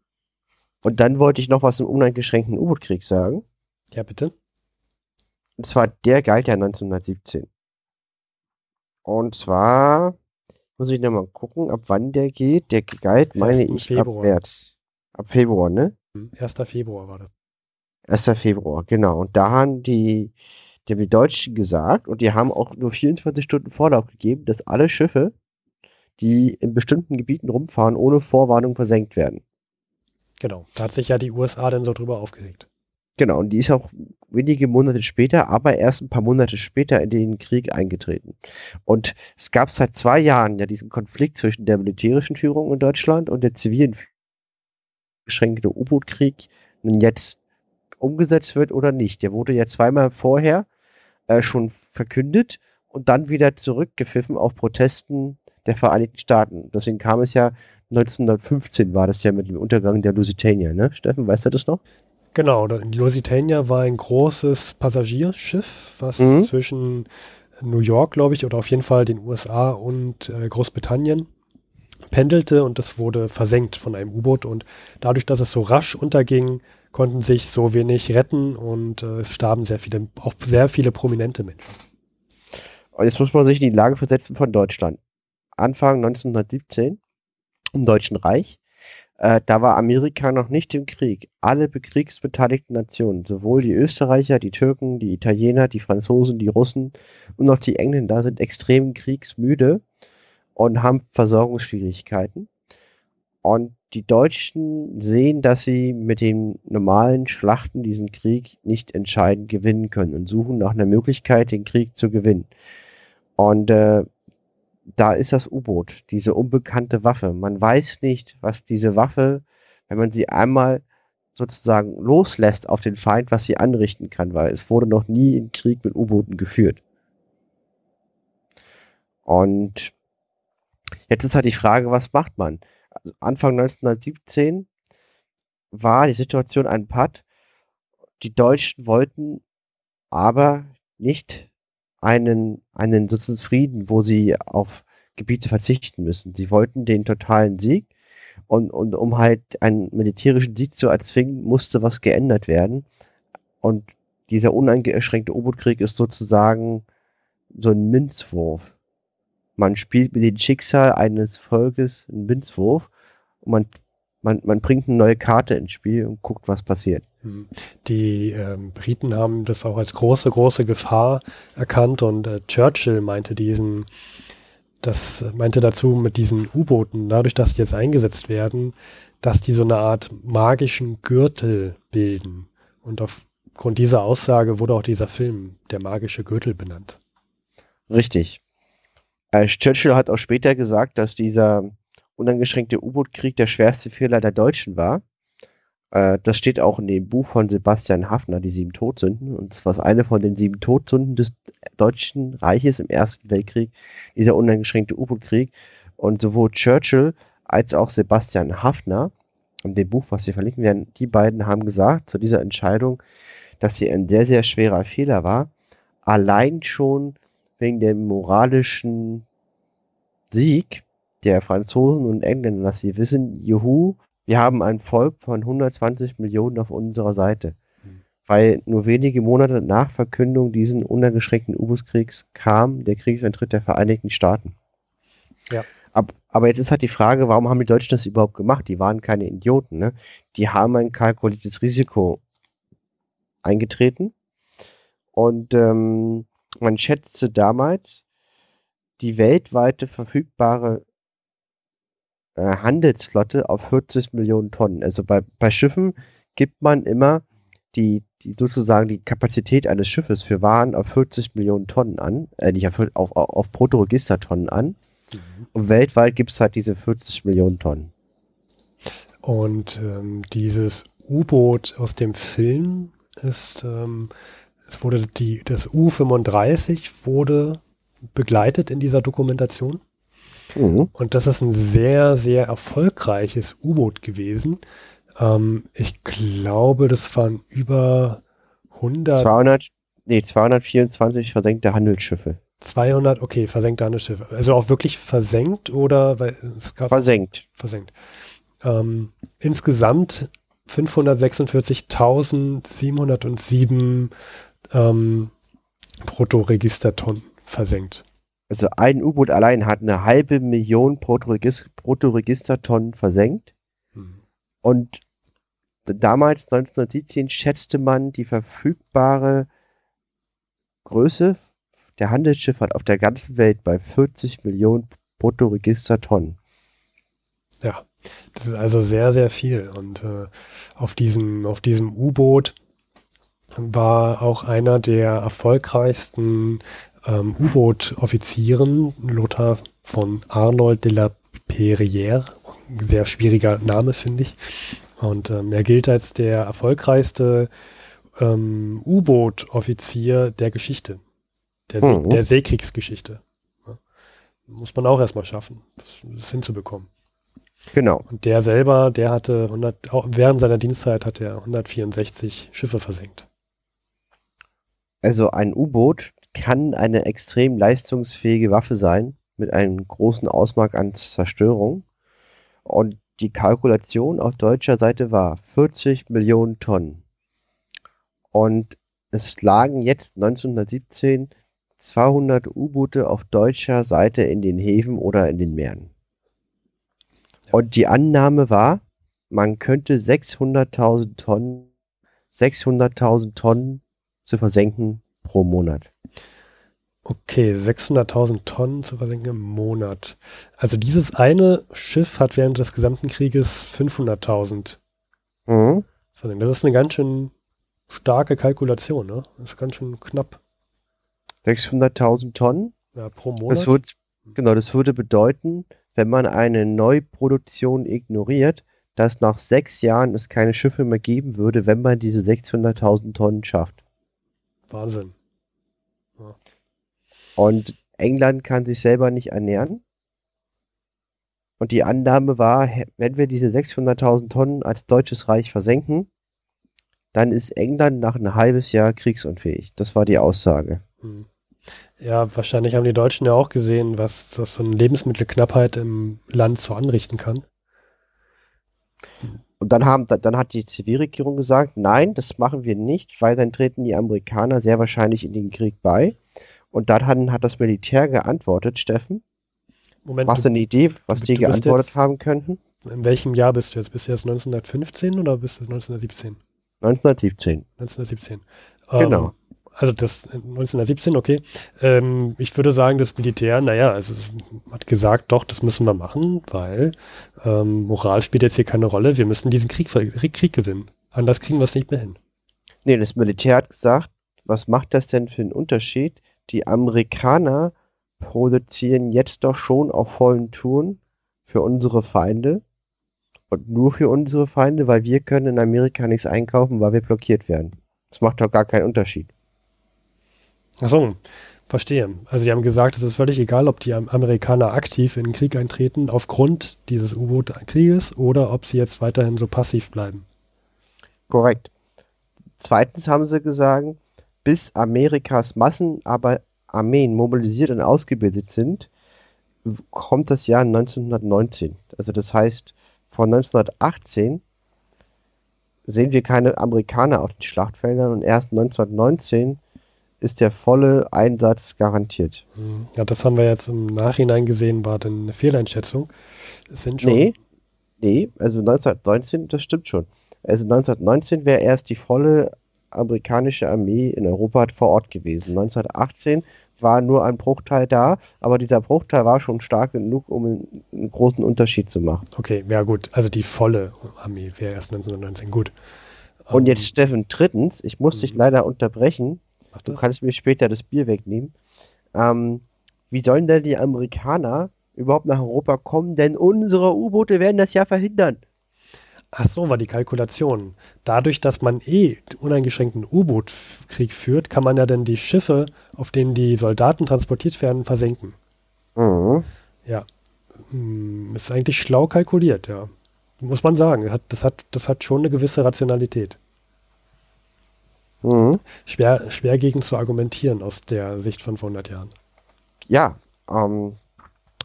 Und dann wollte ich noch was zum uneingeschränkten U-Boot-Krieg sagen. Ja, bitte. Und zwar, der galt ja 1917. Und zwar, muss ich nochmal gucken, ab wann der geht. Der galt, meine ich, Februar. ab März. Ab Februar, ne? 1. Februar war das. 1. Februar, genau. Und da haben die, die, die Deutschen gesagt, und die haben auch nur 24 Stunden Vorlauf gegeben, dass alle Schiffe, die in bestimmten Gebieten rumfahren, ohne Vorwarnung versenkt werden. Genau, da hat sich ja die USA dann so drüber aufgeregt. Genau, und die ist auch wenige Monate später, aber erst ein paar Monate später in den Krieg eingetreten. Und es gab seit zwei Jahren ja diesen Konflikt zwischen der militärischen Führung in Deutschland und der zivilen beschränkte U-Boot-Krieg nun jetzt umgesetzt wird oder nicht. Der wurde ja zweimal vorher äh, schon verkündet und dann wieder zurückgepfiffen auf Protesten der Vereinigten Staaten. Deswegen kam es ja 1915 war das ja mit dem Untergang der Lusitania, ne? Steffen, weißt du das noch? Genau, die Lusitania war ein großes Passagierschiff, was mhm. zwischen New York, glaube ich, oder auf jeden Fall den USA und äh, Großbritannien pendelte und das wurde versenkt von einem U-Boot und dadurch, dass es so rasch unterging, konnten sich so wenig retten und äh, es starben sehr viele, auch sehr viele prominente Menschen. Und jetzt muss man sich in die Lage versetzen von Deutschland. Anfang 1917 im Deutschen Reich. Äh, da war Amerika noch nicht im Krieg. Alle kriegsbeteiligten Nationen, sowohl die Österreicher, die Türken, die Italiener, die Franzosen, die Russen und auch die Engländer sind extrem kriegsmüde und haben Versorgungsschwierigkeiten. Und die Deutschen sehen, dass sie mit den normalen Schlachten diesen Krieg nicht entscheidend gewinnen können und suchen nach einer Möglichkeit, den Krieg zu gewinnen. Und äh, da ist das U-Boot, diese unbekannte Waffe. Man weiß nicht, was diese Waffe, wenn man sie einmal sozusagen loslässt auf den Feind, was sie anrichten kann, weil es wurde noch nie ein Krieg mit U-Booten geführt. Und jetzt ist halt die Frage, was macht man? Also Anfang 1917 war die Situation ein Patt. Die Deutschen wollten aber nicht einen, einen sozusagen Frieden, wo sie auf Gebiete verzichten müssen. Sie wollten den totalen Sieg und, und um halt einen militärischen Sieg zu erzwingen, musste was geändert werden. Und dieser uneingeschränkte U-Boot-Krieg ist sozusagen so ein Münzwurf. Man spielt mit dem Schicksal eines Volkes einen Münzwurf und man, man, man bringt eine neue Karte ins Spiel und guckt, was passiert. Die ähm, Briten haben das auch als große, große Gefahr erkannt und äh, Churchill meinte diesen, das meinte dazu mit diesen U-Booten, dadurch, dass die jetzt eingesetzt werden, dass die so eine Art magischen Gürtel bilden. Und aufgrund dieser Aussage wurde auch dieser Film der magische Gürtel benannt. Richtig. Äh, Churchill hat auch später gesagt, dass dieser uneingeschränkte U-Boot-Krieg der schwerste Fehler der Deutschen war. Äh, das steht auch in dem Buch von Sebastian Hafner, die sieben Todsünden. Und zwar ist eine von den sieben Todsünden des Deutschen Reiches im Ersten Weltkrieg, dieser uneingeschränkte U-Boot-Krieg. Und sowohl Churchill als auch Sebastian Hafner, in dem Buch, was wir verlinken werden, die beiden haben gesagt zu dieser Entscheidung, dass sie ein sehr, sehr schwerer Fehler war. Allein schon wegen dem moralischen Sieg der Franzosen und Engländer, dass sie wissen, juhu, wir haben ein Volk von 120 Millionen auf unserer Seite. Mhm. Weil nur wenige Monate nach Verkündung diesen uneingeschränkten U-Boot-Kriegs kam der Kriegseintritt der Vereinigten Staaten. Ja. Ab, aber jetzt ist halt die Frage, warum haben die Deutschen das überhaupt gemacht? Die waren keine Idioten, ne? Die haben ein kalkuliertes Risiko eingetreten. Und ähm, man schätzte damals die weltweite verfügbare äh, Handelsflotte auf 40 Millionen Tonnen. Also bei, bei Schiffen gibt man immer die, die sozusagen die Kapazität eines Schiffes für Waren auf 40 Millionen Tonnen an, äh, nicht auf, auf, auf Bruttoregistertonnen an. Mhm. Und weltweit gibt es halt diese 40 Millionen Tonnen. Und ähm, dieses U-Boot aus dem Film ist, ähm, es wurde die, das U-35 wurde begleitet in dieser Dokumentation. Mhm. Und das ist ein sehr, sehr erfolgreiches U-Boot gewesen. Ähm, ich glaube, das waren über 100. 200, nee, 224 versenkte Handelsschiffe. 200, okay, versenkte Handelsschiffe. Also auch wirklich versenkt oder? Weil es gab versenkt. Versenkt. Ähm, insgesamt 546.707 ähm, Bruttoregistertonnen versenkt. Also ein U-Boot allein hat eine halbe Million Bruttoregistertonnen versenkt. Mhm. Und damals, 1917, schätzte man die verfügbare Größe der Handelsschifffahrt auf der ganzen Welt bei 40 Millionen Bruttoregistertonnen. Ja, das ist also sehr, sehr viel. Und äh, auf diesem, auf diesem U-Boot war auch einer der erfolgreichsten ähm, U-Boot-Offizieren, Lothar von Arnold de la Perrière. Sehr schwieriger Name, finde ich. Und ähm, er gilt als der erfolgreichste ähm, U-Boot-Offizier der Geschichte, der, See mhm. der Seekriegsgeschichte. Ja. Muss man auch erstmal schaffen, das, das hinzubekommen. Genau. Und der selber, der hatte 100, auch während seiner Dienstzeit hat er 164 Schiffe versenkt. Also ein U-Boot kann eine extrem leistungsfähige Waffe sein, mit einem großen Ausmaß an Zerstörung. Und die Kalkulation auf deutscher Seite war 40 Millionen Tonnen. Und es lagen jetzt 1917 200 U-Boote auf deutscher Seite in den Häfen oder in den Meeren. Und die Annahme war, man könnte 600.000 Tonnen, 600.000 Tonnen zu versenken pro Monat. Okay, 600.000 Tonnen zu versenken im Monat. Also dieses eine Schiff hat während des gesamten Krieges 500.000 mhm. versenkt. Das ist eine ganz schön starke Kalkulation, ne? Das ist ganz schön knapp. 600.000 Tonnen? Ja, pro Monat. Das wird, genau, das würde bedeuten, wenn man eine Neuproduktion ignoriert, dass nach sechs Jahren es keine Schiffe mehr geben würde, wenn man diese 600.000 Tonnen schafft. Wahnsinn. Und England kann sich selber nicht ernähren. Und die Annahme war, wenn wir diese 600.000 Tonnen als deutsches Reich versenken, dann ist England nach ein halbes Jahr kriegsunfähig. Das war die Aussage. Hm. Ja, wahrscheinlich haben die Deutschen ja auch gesehen, was das so eine Lebensmittelknappheit im Land so anrichten kann. Und dann, haben, dann hat die Zivilregierung gesagt, nein, das machen wir nicht, weil dann treten die Amerikaner sehr wahrscheinlich in den Krieg bei. Und dann hat das Militär geantwortet, Steffen. Moment, Hast du eine Idee, was die geantwortet jetzt, haben könnten? In welchem Jahr bist du jetzt? Bist du jetzt 1915 oder bist du 1917? 1917. 1917. Genau. Ähm, also das 1917, okay. Ähm, ich würde sagen, das Militär, naja, also hat gesagt, doch, das müssen wir machen, weil ähm, Moral spielt jetzt hier keine Rolle. Wir müssen diesen Krieg, Krieg gewinnen. Anders kriegen wir es nicht mehr hin. Nee, das Militär hat gesagt, was macht das denn für einen Unterschied? Die Amerikaner produzieren jetzt doch schon auf vollen Touren für unsere Feinde und nur für unsere Feinde, weil wir können in Amerika nichts einkaufen, weil wir blockiert werden. Das macht doch gar keinen Unterschied. Achso, verstehe. Also die haben gesagt, es ist völlig egal, ob die Amerikaner aktiv in den Krieg eintreten aufgrund dieses U-Boot-Krieges oder ob sie jetzt weiterhin so passiv bleiben. Korrekt. Zweitens haben sie gesagt, bis Amerikas Massenarmeen mobilisiert und ausgebildet sind, kommt das Jahr 1919. Also das heißt, von 1918 sehen wir keine Amerikaner auf den Schlachtfeldern und erst 1919 ist der volle Einsatz garantiert. Hm. Ja, das haben wir jetzt im Nachhinein gesehen, war dann eine Fehleinschätzung. Es sind schon nee, nee, also 1919, das stimmt schon. Also 1919 wäre erst die volle amerikanische Armee in Europa vor Ort gewesen. 1918 war nur ein Bruchteil da, aber dieser Bruchteil war schon stark genug, um einen, einen großen Unterschied zu machen. Okay, ja gut, also die volle Armee wäre erst 1919 gut. Und um, jetzt ähm, Steffen, drittens, ich muss dich mhm. leider unterbrechen, du kannst mir später das Bier wegnehmen. Ähm, wie sollen denn die Amerikaner überhaupt nach Europa kommen? Denn unsere U-Boote werden das ja verhindern. Ach so, war die Kalkulation. Dadurch, dass man eh uneingeschränkten U-Boot-Krieg führt, kann man ja dann die Schiffe, auf denen die Soldaten transportiert werden, versenken. Mhm. Ja. Hm, ist eigentlich schlau kalkuliert, ja. Muss man sagen. Das hat, das hat, das hat schon eine gewisse Rationalität. Mhm. Schwer, schwer gegen zu argumentieren aus der Sicht von vor 100 Jahren. Ja, ähm,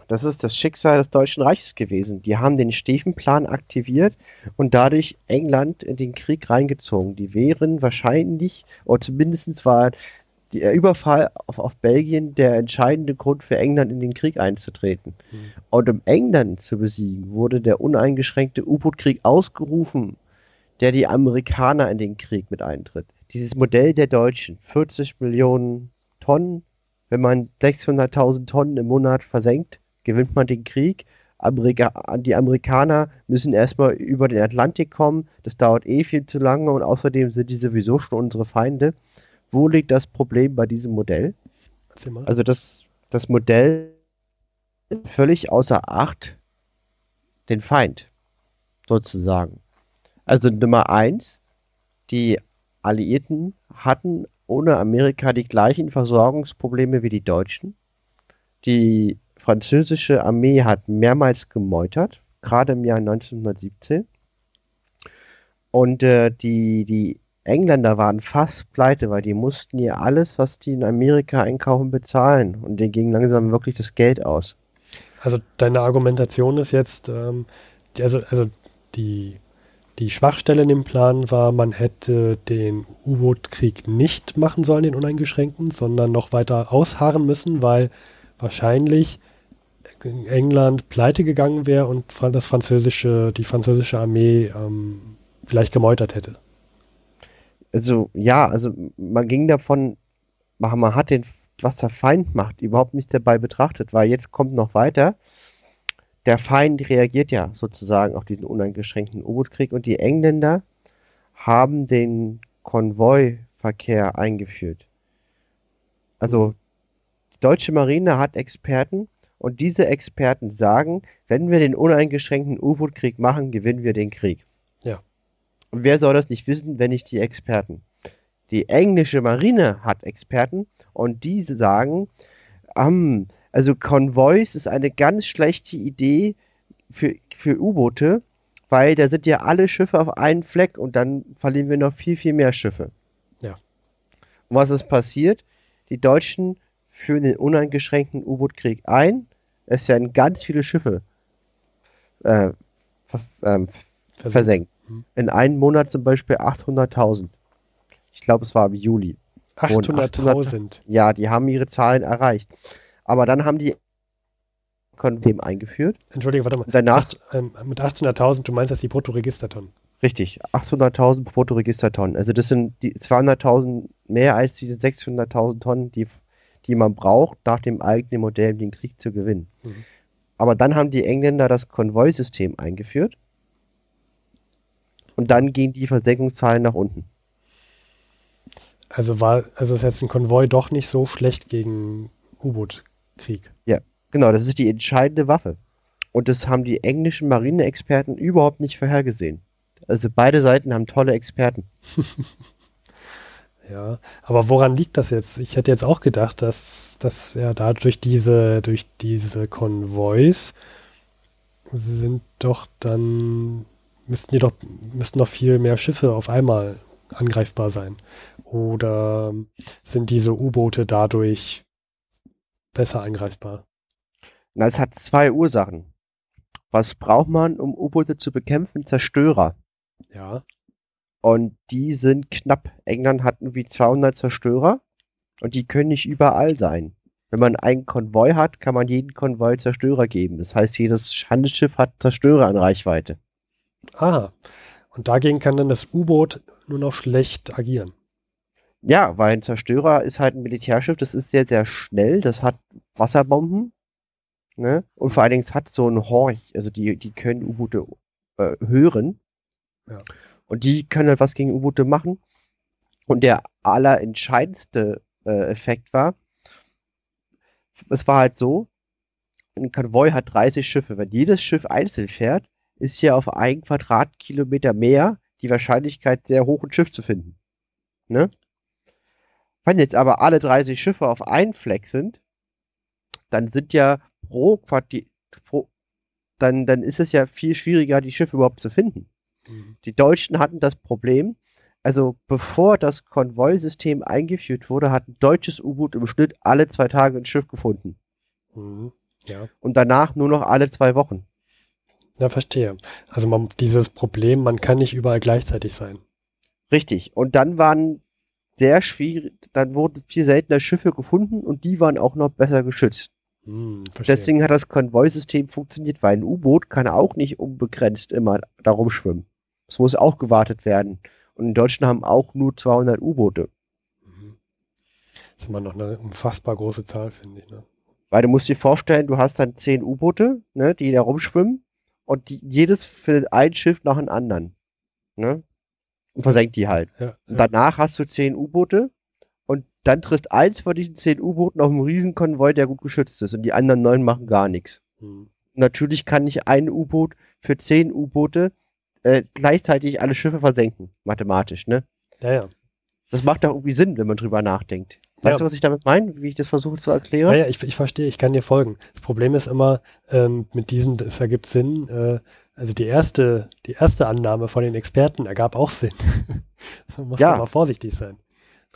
das ist das Schicksal des Deutschen Reiches gewesen. Die haben den Stefenplan aktiviert und dadurch England in den Krieg reingezogen. Die wären wahrscheinlich, oder zumindest war der Überfall auf, auf Belgien der entscheidende Grund für England in den Krieg einzutreten. Mhm. Und um England zu besiegen, wurde der uneingeschränkte U-Boot-Krieg ausgerufen, der die Amerikaner in den Krieg mit eintritt. Dieses Modell der Deutschen, 40 Millionen Tonnen, wenn man 600.000 Tonnen im Monat versenkt, gewinnt man den Krieg. Amerika die Amerikaner müssen erstmal über den Atlantik kommen. Das dauert eh viel zu lange und außerdem sind die sowieso schon unsere Feinde. Wo liegt das Problem bei diesem Modell? Also das, das Modell völlig außer Acht den Feind, sozusagen. Also Nummer eins, die Alliierten hatten ohne Amerika die gleichen Versorgungsprobleme wie die Deutschen. Die französische Armee hat mehrmals gemeutert, gerade im Jahr 1917. Und äh, die, die Engländer waren fast pleite, weil die mussten ja alles, was die in Amerika einkaufen, bezahlen. Und denen ging langsam wirklich das Geld aus. Also deine Argumentation ist jetzt, ähm, also, also die, die Schwachstelle in dem Plan war, man hätte den U-Boot-Krieg nicht machen sollen, den uneingeschränkten, sondern noch weiter ausharren müssen, weil wahrscheinlich England pleite gegangen wäre und das französische, die französische Armee ähm, vielleicht gemeutert hätte. Also ja, also man ging davon, man hat den, was der Feind macht, überhaupt nicht dabei betrachtet, weil jetzt kommt noch weiter. Der Feind reagiert ja sozusagen auf diesen uneingeschränkten U-Boot-Krieg und die Engländer haben den Konvoiverkehr eingeführt. Also die deutsche Marine hat Experten, und diese Experten sagen, wenn wir den uneingeschränkten U-Boot-Krieg machen, gewinnen wir den Krieg. Ja. Und wer soll das nicht wissen, wenn nicht die Experten? Die englische Marine hat Experten und diese sagen, ähm, also Konvois ist eine ganz schlechte Idee für, für U-Boote, weil da sind ja alle Schiffe auf einen Fleck und dann verlieren wir noch viel, viel mehr Schiffe. Ja. Und was ist passiert? Die Deutschen führen den uneingeschränkten U-Boot-Krieg ein es werden ganz viele Schiffe äh, ähm, versenkt. Hm. In einem Monat zum Beispiel 800.000. Ich glaube, es war im Juli. 800.000? Ja, die haben ihre Zahlen erreicht. Aber dann haben die Konvem eingeführt. Entschuldige, warte mal. Danach, Acht, ähm, mit 800.000, du meinst das die Bruttoregistertonnen? Richtig, 800.000 Bruttoregistertonnen. Also das sind die 200.000 mehr als diese 600.000 Tonnen, die die man braucht, nach dem eigenen Modell den Krieg zu gewinnen. Mhm. Aber dann haben die Engländer das Konvoisystem eingeführt und dann gehen die Versenkungszahlen nach unten. Also war, also ist jetzt ein Konvoi doch nicht so schlecht gegen U-Boot Krieg. Genau, das ist die entscheidende Waffe. Und das haben die englischen Marineexperten überhaupt nicht vorhergesehen. Also beide Seiten haben tolle Experten. Ja, aber woran liegt das jetzt? Ich hätte jetzt auch gedacht, dass, dass ja da durch diese, durch diese Konvois sind doch dann, müssten die doch, müssten doch viel mehr Schiffe auf einmal angreifbar sein. Oder sind diese U-Boote dadurch besser angreifbar? Na, es hat zwei Ursachen. Was braucht man, um U-Boote zu bekämpfen? Zerstörer. Ja. Und die sind knapp. England hat irgendwie 200 Zerstörer und die können nicht überall sein. Wenn man einen Konvoi hat, kann man jeden Konvoi Zerstörer geben. Das heißt, jedes Handelsschiff hat Zerstörer an Reichweite. Aha. Und dagegen kann dann das U-Boot nur noch schlecht agieren. Ja, weil ein Zerstörer ist halt ein Militärschiff, das ist sehr, sehr schnell, das hat Wasserbomben, ne? Und vor allen Dingen es hat so ein Horch, also die, die können U-Boote äh, hören. Ja. Und die können halt was gegen U-Boote machen. Und der allerentscheidendste äh, Effekt war, es war halt so, ein Konvoi hat 30 Schiffe. Wenn jedes Schiff einzeln fährt, ist hier auf einen Quadratkilometer mehr die Wahrscheinlichkeit sehr hoch, ein Schiff zu finden. Ne? Wenn jetzt aber alle 30 Schiffe auf einen Fleck sind, dann sind ja pro Quartier, dann, dann ist es ja viel schwieriger, die Schiffe überhaupt zu finden. Mhm. Die Deutschen hatten das Problem, also bevor das Konvoisystem eingeführt wurde, hat ein deutsches U-Boot im Schnitt alle zwei Tage ein Schiff gefunden. Mhm. Ja. Und danach nur noch alle zwei Wochen. Ja, verstehe. Also man, dieses Problem, man kann nicht überall gleichzeitig sein. Richtig. Und dann waren sehr schwierig, dann wurden viel seltener Schiffe gefunden und die waren auch noch besser geschützt. Hm. Deswegen hat das Konvoisystem funktioniert, weil ein U-Boot kann auch nicht unbegrenzt immer da rumschwimmen. Es muss auch gewartet werden. Und in Deutschland haben auch nur 200 U-Boote. Mhm. Das ist immer noch eine unfassbar große Zahl, finde ich. Ne? Weil du musst dir vorstellen, du hast dann 10 U-Boote, ne, die da rumschwimmen und die, jedes für ein Schiff nach einem anderen. Ne? Und versenkt die halt. Ja, Und ja. danach hast du 10 U-Boote und dann trifft eins von diesen 10 U-Booten auf einen Riesenkonvoi, der gut geschützt ist und die anderen neun machen gar nichts. Hm. Natürlich kann nicht ein U-Boot für 10 U-Boote äh, gleichzeitig alle Schiffe versenken, mathematisch, ne? ja, ja. Das macht doch irgendwie Sinn, wenn man drüber nachdenkt. Weißt Ja. du, was ich damit meine, wie ich das versuche zu erklären? Ja, ja, ich, ich verstehe, ich kann dir folgen. Das Problem ist immer, ähm, mit diesem, das ergibt Sinn, äh, also die erste, die erste Annahme von den Experten ergab auch Sinn. Man muss Ja. aber vorsichtig sein.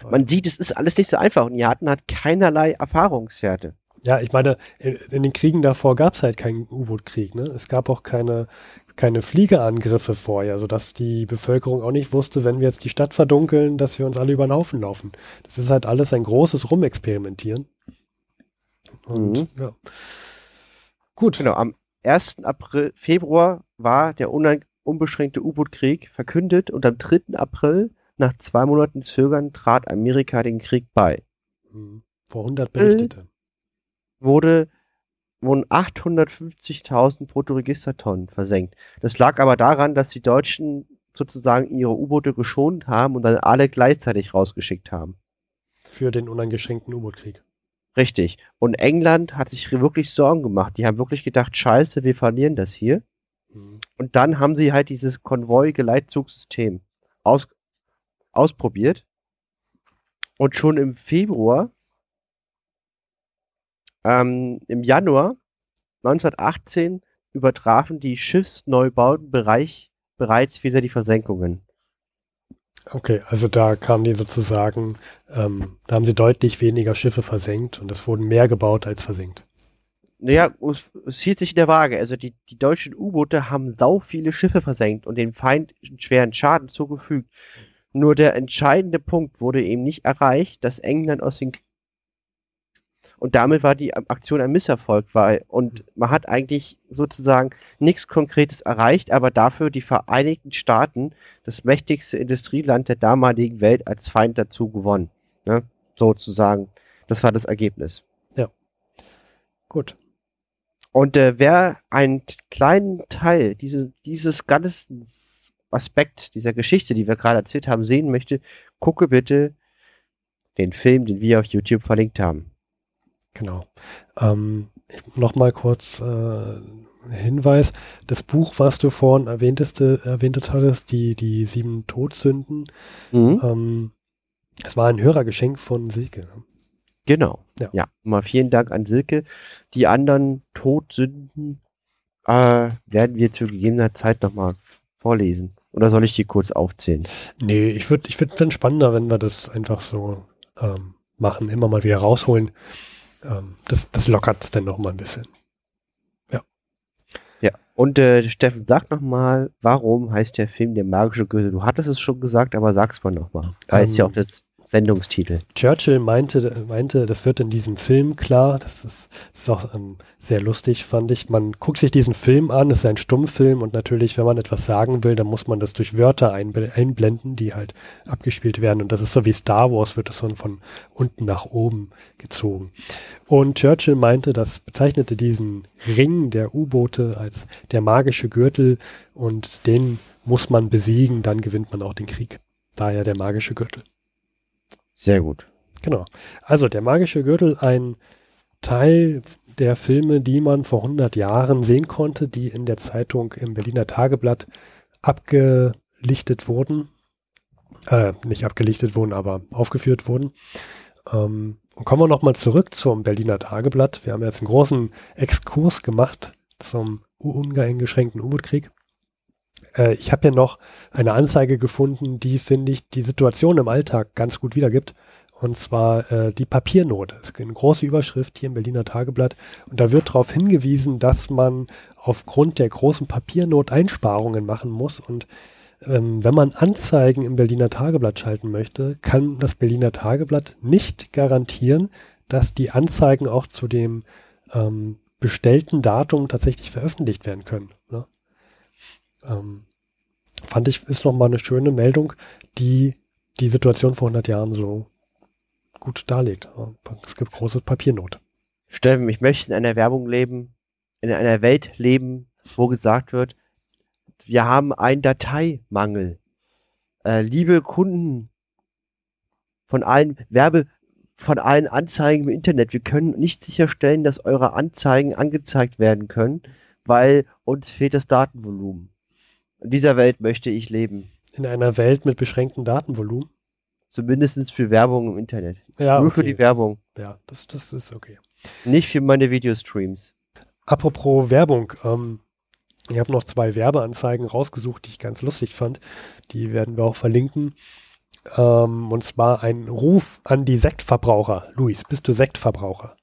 Man sieht, es ist alles nicht so einfach und die hatten halt keinerlei Erfahrungswerte. Ja, ich meine, in, in den Kriegen davor gab es halt keinen U-Boot-Krieg. Ne? Es gab auch keine, keine Fliegerangriffe vorher, sodass die Bevölkerung auch nicht wusste, wenn wir jetzt die Stadt verdunkeln, dass wir uns alle über den Haufen laufen. Das ist halt alles ein großes Rumexperimentieren. Und Mhm. ja. Gut. Genau, am 1. April, Februar war der unbeschränkte U-Boot-Krieg verkündet und am 3. April, nach zwei Monaten Zögern, trat Amerika den Krieg bei. Hm. Vor 100 Berichtete. Wurde, wurden 850.000 Bruttoregistertonnen versenkt. Das lag aber daran, dass die Deutschen sozusagen ihre U-Boote geschont haben und dann alle gleichzeitig rausgeschickt haben. Für den uneingeschränkten U-Boot-Krieg. Richtig. Und England hat sich wirklich Sorgen gemacht. Die haben wirklich gedacht, scheiße, wir verlieren das hier. Hm. Und dann haben sie halt dieses Konvoi-Geleitzugssystem aus, ausprobiert. Und schon im Februar, ähm, im Januar 1918 übertrafen die Schiffsneubauten Bereich bereits wieder die Versenkungen. Okay, also da kamen die sozusagen, ähm, da haben sie deutlich weniger Schiffe versenkt und es wurden mehr gebaut als versenkt. Naja, es, es hielt sich in der Waage. Also die, die deutschen U-Boote haben sau viele Schiffe versenkt und dem Feind einen schweren Schaden zugefügt. Nur der entscheidende Punkt wurde eben nicht erreicht, dass England aus den und damit war die Aktion ein Misserfolg, weil und man hat eigentlich sozusagen nichts Konkretes erreicht, aber dafür die Vereinigten Staaten, das mächtigste Industrieland der damaligen Welt, als Feind dazu gewonnen. Ne? Sozusagen. Das war das Ergebnis. Gut. Und äh, wer einen kleinen Teil dieses, dieses ganzen Aspekt dieser Geschichte, die wir gerade erzählt haben, sehen möchte, gucke bitte den Film, den wir auf YouTube verlinkt haben. Genau. Ähm, Nochmal kurz äh, Hinweis. Das Buch, was du vorhin erwähntest, erwähnt hattest, die, die sieben Todsünden, Mhm. ähm, es war ein Hörergeschenk von Silke. Genau. Ja. Ja. mal vielen Dank an Silke. Die anderen Todsünden äh, werden wir zu gegebener Zeit nochmal vorlesen. Oder soll ich die kurz aufzählen? Nee, ich würde ich es spannender, wenn wir das einfach so ähm, machen, immer mal wieder rausholen. Ähm, das das lockert es dann noch mal ein bisschen. Ja. Und äh, Steffen, sag nochmal, warum heißt der Film Der magische Gürtel? Du hattest es schon gesagt, aber sag's mal nochmal. Weil es ja Ähm, auch das Sendungstitel. Churchill meinte, meinte, das wird in diesem Film klar, das ist, das ist auch ähm, sehr lustig, fand ich. Man guckt sich diesen Film an, es ist ein Stummfilm und natürlich, wenn man etwas sagen will, dann muss man das durch Wörter einb- einblenden, die halt abgespielt werden. Und das ist so wie Star Wars, wird das so von unten nach oben gezogen. Und Churchill meinte, das bezeichnete diesen Ring der U-Boote als der magische Gürtel und den muss man besiegen, dann gewinnt man auch den Krieg. Daher der magische Gürtel. Sehr gut. Genau. Also der magische Gürtel, ein Teil der Filme, die man vor 100 Jahren sehen konnte, die in der Zeitung im Berliner Tageblatt abgelichtet wurden. Äh, nicht abgelichtet wurden, aber aufgeführt wurden. Ähm, und kommen wir nochmal zurück zum Berliner Tageblatt. Wir haben jetzt einen großen Exkurs gemacht zum uneingeschränkten U-Boot-Krieg. Äh, ich habe hier noch eine Anzeige gefunden, die, finde ich, die Situation im Alltag ganz gut wiedergibt. Und zwar äh, die Papiernot. Es ist eine große Überschrift hier im Berliner Tageblatt. Und da wird darauf hingewiesen, dass man aufgrund der großen Papiernot Einsparungen machen muss. Und ähm, wenn man Anzeigen im Berliner Tageblatt schalten möchte, kann das Berliner Tageblatt nicht garantieren, dass die Anzeigen auch zu dem ähm, bestellten Datum tatsächlich veröffentlicht werden können. Ne? Ähm, fand ich, ist nochmal eine schöne Meldung, die die Situation vor 100 Jahren so gut darlegt. Es gibt große Papiernot. Steffen, ich möchte in einer Werbung leben, in einer Welt leben, wo gesagt wird, wir haben einen Dateimangel. Äh, liebe Kunden von allen Werbe, von allen Anzeigen im Internet, wir können nicht sicherstellen, dass eure Anzeigen angezeigt werden können, weil uns fehlt das Datenvolumen. In dieser Welt möchte ich leben. In einer Welt mit beschränktem Datenvolumen. Zumindest für Werbung im Internet. Ja, Nur für okay. die Werbung. Ja, das, das ist okay. Nicht für meine Videostreams. Apropos Werbung, ähm, ich habe noch zwei Werbeanzeigen rausgesucht, die ich ganz lustig fand. Die werden wir auch verlinken. Ähm, und zwar ein Ruf an die Sektverbraucher. Luis, bist du Sektverbraucher?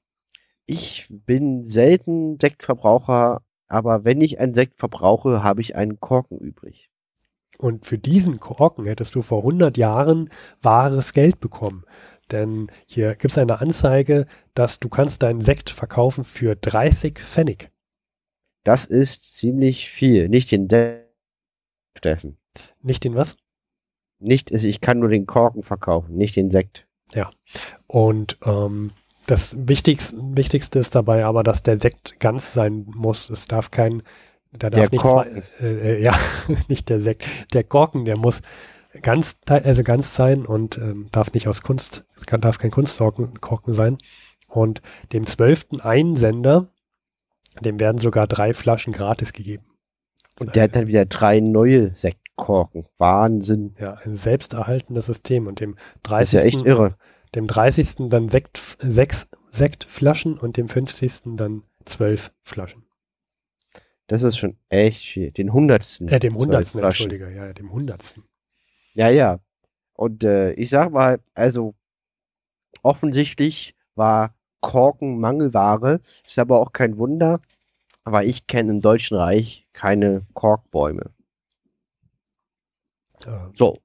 Ich bin selten Sektverbraucher, aber wenn ich einen Sekt verbrauche, habe ich einen Korken übrig. Und für diesen Korken hättest du vor 100 Jahren wahres Geld bekommen. Denn hier gibt es eine Anzeige, dass du kannst deinen Sekt verkaufen für 30 Pfennig. Das ist ziemlich viel. Nicht den Sekt, Steffen. Nicht den was? Nicht, also ich kann nur den Korken verkaufen, nicht den Sekt. Und ähm, das Wichtigste, Wichtigste ist dabei aber, dass der Sekt ganz sein muss. Es darf kein, da darf Der nicht Korken. zwei, äh, äh, ja, nicht der Sekt, der Korken, der muss ganz, also ganz sein und ähm, darf nicht aus Kunst, es kann, darf kein Kunstkorken Korken sein. Und dem zwölften Einsender, dem werden sogar drei Flaschen gratis gegeben. Und der hat dann wieder drei neue Sektkorken. Wahnsinn. Ja, ein selbsterhaltendes System. Und dem Das ist ja 30. echt irre. Dem 30. dann Sekt, sechs Sektflaschen und dem 50. dann zwölf Flaschen. Das ist schon echt viel. Den hundertsten. Äh, dem zwölf 100. Flaschen. Entschuldige, ja, dem 100. Ja, ja. Und äh, ich sag mal, also offensichtlich war Korken Mangelware. Ist aber auch kein Wunder, aber ich kenne im Deutschen Reich keine Korkbäume. Äh, So.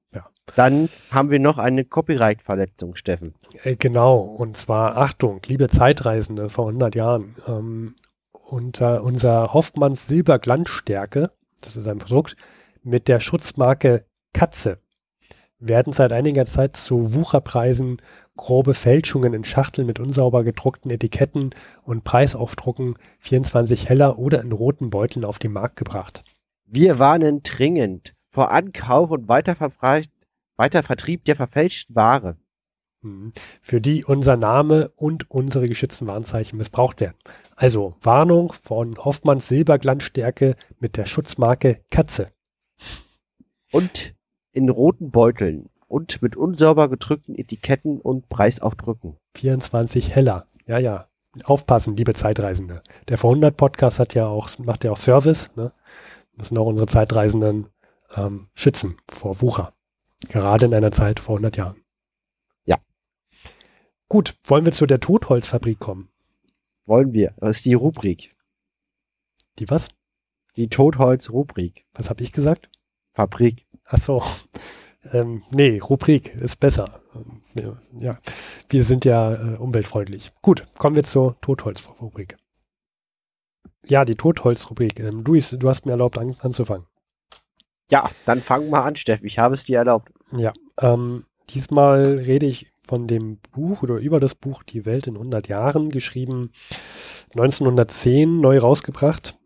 Dann haben wir noch eine Copyright-Verletzung, Steffen. äh, genau, und zwar Achtung, liebe Zeitreisende vor 100 Jahren. Ähm, unter unser Hoffmanns Silberglanzstärke, das ist ein Produkt, mit der Schutzmarke Katze werden seit einiger Zeit zu Wucherpreisen grobe Fälschungen in Schachteln mit unsauber gedruckten Etiketten und Preisaufdrucken 24 heller oder in roten Beuteln auf den Markt gebracht. Wir warnen dringend vor Ankauf und Weiterverbrei- Weitervertrieb der verfälschten Ware. Mhm. Für die unser Name und unsere geschützten Warnzeichen missbraucht werden. Also Warnung von Hoffmanns Silberglanzstärke mit der Schutzmarke Katze. Und in roten Beuteln und mit unsauber gedrückten Etiketten und Preisaufdrücken. 24 heller. Ja, ja. Aufpassen, liebe Zeitreisende. Der Vorhundert Podcast hat ja auch, macht ja auch Service, ne? Müssen auch unsere Zeitreisenden ähm, schützen vor Wucher. Gerade in einer Zeit vor 100 Jahren. Ja. Gut, wollen wir zu der Totholzfabrik kommen? Wollen wir. Das ist die Rubrik. Die was? Die Totholz-Rubrik. Was habe ich gesagt? Fabrik. Ach so. Ähm, nee, Rubrik ist besser. Ja, wir sind ja äh, umweltfreundlich. Gut, kommen wir zur Totholz-Rubrik. Ja, die Totholz-Rubrik. Ähm, Luis, du hast mir erlaubt an, anzufangen. Ja, dann fang mal an, Steff. Ich habe es dir erlaubt. Ja, ähm, diesmal rede ich von dem Buch oder über das Buch Die Welt in 100 Jahren, geschrieben 1910, neu rausgebracht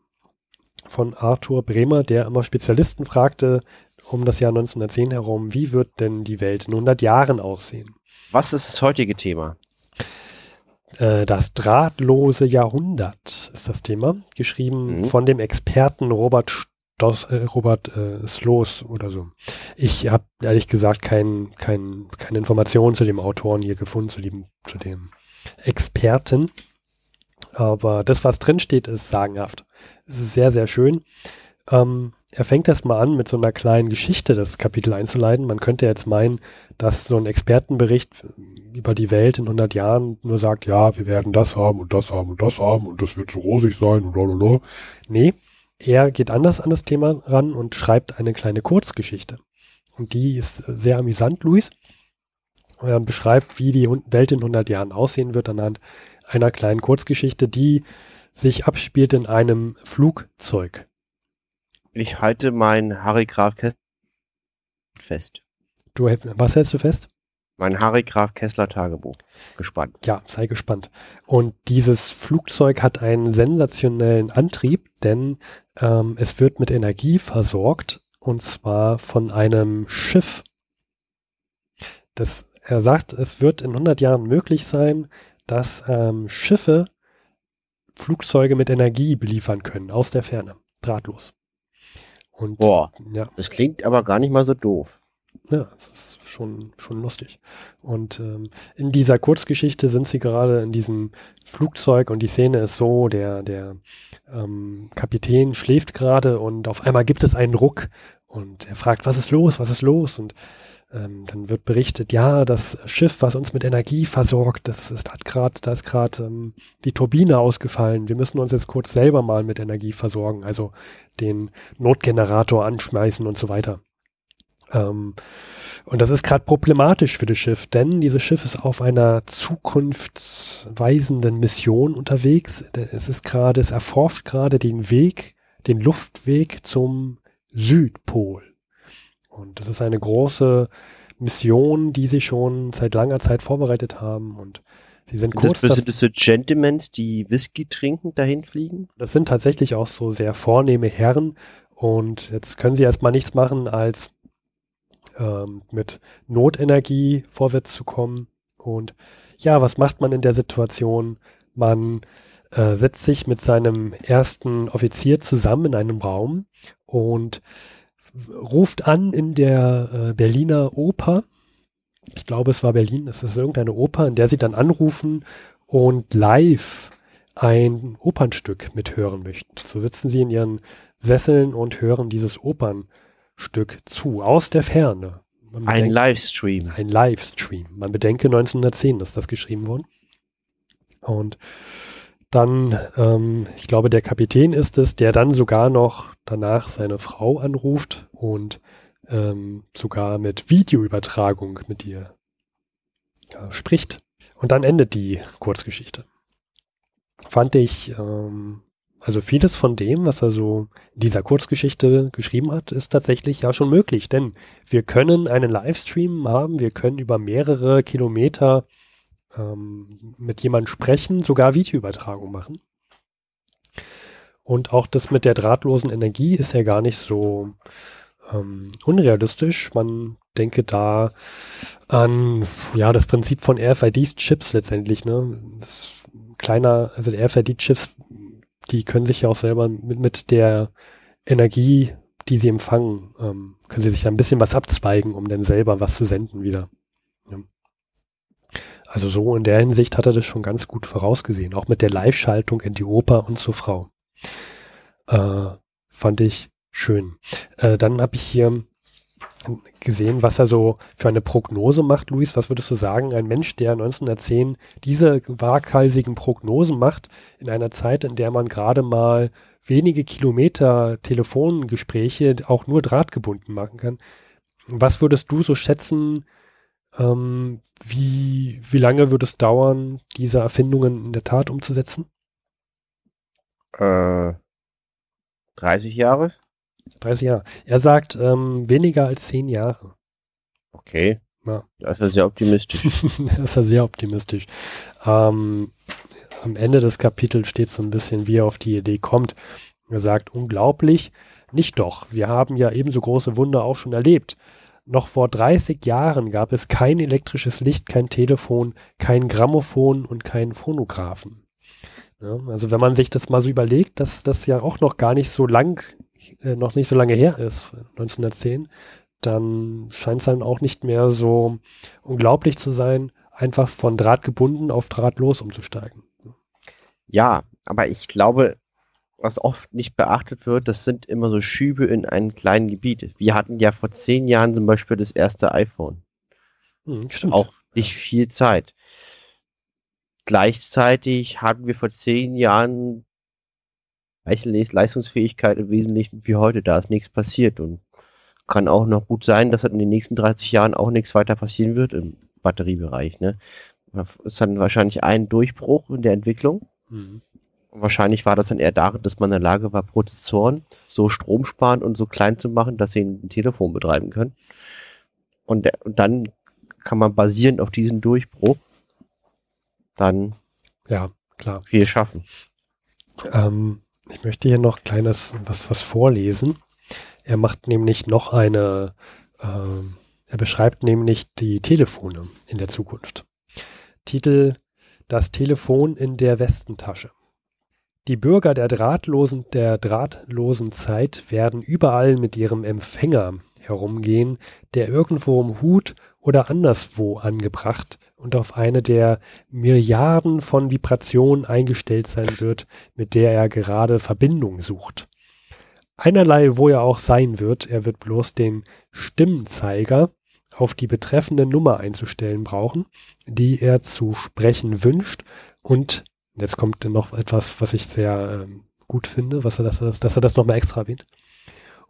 von Arthur Bremer, der immer Spezialisten fragte um das Jahr 1910 herum, wie wird denn die Welt in 100 Jahren aussehen? Was ist das heutige Thema? Äh, das drahtlose Jahrhundert ist das Thema, geschrieben mhm. von dem Experten Robert Stoss, äh, Robert äh, Sloos oder so. Ich habe ehrlich gesagt kein, kein, keine Informationen zu dem Autoren hier gefunden, zu dem, zu dem Experten. Aber das, was drin steht, ist sagenhaft. Es ist sehr, sehr schön. Ähm, er fängt erstmal an, mit so einer kleinen Geschichte das Kapitel einzuleiten. Man könnte jetzt meinen, dass so ein Expertenbericht über die Welt in 100 Jahren nur sagt, ja, wir werden das haben und das haben und das haben und das wird so rosig sein und blablabla. Nee, er geht anders an das Thema ran und schreibt eine kleine Kurzgeschichte. Und die ist sehr amüsant, Luis. Er beschreibt, wie die Welt in 100 Jahren aussehen wird anhand einer kleinen Kurzgeschichte, die sich abspielt in einem Flugzeug. Ich halte mein Harry Graf fest. Du, was hältst du fest? Mein Harry Graf Kessler Tagebuch. Gespannt. Ja, sei gespannt. Und dieses Flugzeug hat einen sensationellen Antrieb, denn ähm, es wird mit Energie versorgt und zwar von einem Schiff. Das, er sagt, es wird in 100 Jahren möglich sein, dass ähm, Schiffe Flugzeuge mit Energie beliefern können aus der Ferne, drahtlos. Und, Boah, ja. das klingt aber gar nicht mal so doof. Ja, das ist schon, schon lustig. Und ähm, in dieser Kurzgeschichte sind sie gerade in diesem Flugzeug und die Szene ist so, der, der ähm, Kapitän schläft gerade und auf einmal gibt es einen Ruck und er fragt, was ist los, was ist los? Und ähm, dann wird berichtet, ja, das Schiff, was uns mit Energie versorgt, das, das hat gerade, da ist gerade ähm, die Turbine ausgefallen. Wir müssen uns jetzt kurz selber mal mit Energie versorgen, also den Notgenerator anschmeißen und so weiter. Ähm, und das ist gerade problematisch für das Schiff, denn dieses Schiff ist auf einer zukunftsweisenden Mission unterwegs. Es ist gerade, es erforscht gerade den Weg, den Luftweg zum Südpol. Und das ist eine große Mission, die sie schon seit langer Zeit vorbereitet haben. Und sie sind, sind kurz. Das, sind das so Gentlemen, die Whisky trinken, dahin fliegen? Das sind tatsächlich auch so sehr vornehme Herren. Und jetzt können sie erstmal nichts machen, als ähm, mit Notenergie vorwärts zu kommen. Und ja, was macht man in der Situation? Man äh, setzt sich mit seinem ersten Offizier zusammen in einem Raum und ruft an in der äh, Berliner Oper. Ich glaube, es war Berlin, es ist irgendeine Oper, in der sie dann anrufen und live ein Opernstück mithören möchten. So sitzen sie in ihren Sesseln und hören dieses Opernstück zu, aus der Ferne. ein Livestream. Ein Livestream. Man bedenke, 1910 ist das geschrieben worden. Und dann, ähm, ich glaube, der Kapitän ist es, der dann sogar noch danach seine Frau anruft und ähm, sogar mit Videoübertragung mit ihr äh, spricht. Und dann endet die Kurzgeschichte. Fand ich, ähm, also vieles von dem, was er so in dieser Kurzgeschichte geschrieben hat, ist tatsächlich ja schon möglich, denn wir können einen Livestream haben, wir können über mehrere Kilometer ähm, mit jemandem sprechen, sogar Videoübertragung machen. Und auch das mit der drahtlosen Energie ist ja gar nicht so ähm, unrealistisch. Man denke da an ja das Prinzip von RFID-Chips letztendlich. Ne? Das kleiner, also RFID-Chips, die können sich ja auch selber mit, mit der Energie, die sie empfangen, ähm, können sie sich ein bisschen was abzweigen, um dann selber was zu senden wieder. Ja. Also so in der Hinsicht hat er das schon ganz gut vorausgesehen, auch mit der Live-Schaltung in die Oper und zur Frau. Äh, fand ich schön. Äh, dann habe ich hier gesehen, was er so für eine Prognose macht, Luis. Was würdest du sagen, ein Mensch, der 1910 diese waghalsigen Prognosen macht, in einer Zeit, in der man gerade mal wenige Kilometer Telefongespräche auch nur drahtgebunden machen kann. Was würdest du so schätzen, ähm, wie, wie lange würde es dauern, diese Erfindungen in der Tat umzusetzen? Äh, 30 Jahre? 30 Jahre. Er sagt ähm, weniger als 10 Jahre. Okay. Ja. Das ist ja sehr optimistisch. das ist ja sehr optimistisch. Ähm, am Ende des Kapitels steht so ein bisschen, wie er auf die Idee kommt. Er sagt, unglaublich, nicht doch. Wir haben ja ebenso große Wunder auch schon erlebt. Noch vor 30 Jahren gab es kein elektrisches Licht, kein Telefon, kein Grammophon und keinen Phonographen. Ja, also wenn man sich das mal so überlegt, dass das ja auch noch gar nicht so lang, äh, noch nicht so lange her ist, 1910, dann scheint es dann auch nicht mehr so unglaublich zu sein, einfach von Draht gebunden auf drahtlos umzusteigen. Ja, aber ich glaube, was oft nicht beachtet wird, das sind immer so Schübe in einem kleinen Gebiet. Wir hatten ja vor zehn Jahren zum Beispiel das erste iPhone. Hm, stimmt. Auch nicht viel Zeit. Gleichzeitig hatten wir vor zehn Jahren gleiche Leistungsfähigkeit im Wesentlichen wie heute. Da ist nichts passiert und kann auch noch gut sein, dass in den nächsten 30 Jahren auch nichts weiter passieren wird im Batteriebereich. Ne? Das ist dann wahrscheinlich ein Durchbruch in der Entwicklung. Mhm. Wahrscheinlich war das dann eher darin, dass man in der Lage war, Prozessoren so stromsparend und so klein zu machen, dass sie ein Telefon betreiben können. Und, und dann kann man basierend auf diesem Durchbruch dann ja, klar. viel schaffen. Ähm, ich möchte hier noch kleines was, was vorlesen. Er macht nämlich noch eine, äh, er beschreibt nämlich die Telefone in der Zukunft. Titel Das Telefon in der Westentasche. Die Bürger der drahtlosen, der drahtlosen Zeit werden überall mit ihrem Empfänger herumgehen, der irgendwo im Hut oder anderswo angebracht und auf eine der Milliarden von Vibrationen eingestellt sein wird, mit der er gerade Verbindung sucht. Einerlei, wo er auch sein wird, er wird bloß den Stimmzeiger auf die betreffende Nummer einzustellen brauchen, die er zu sprechen wünscht und Jetzt kommt noch etwas, was ich sehr ähm, gut finde, was er, dass, er das, dass er das nochmal extra erwähnt.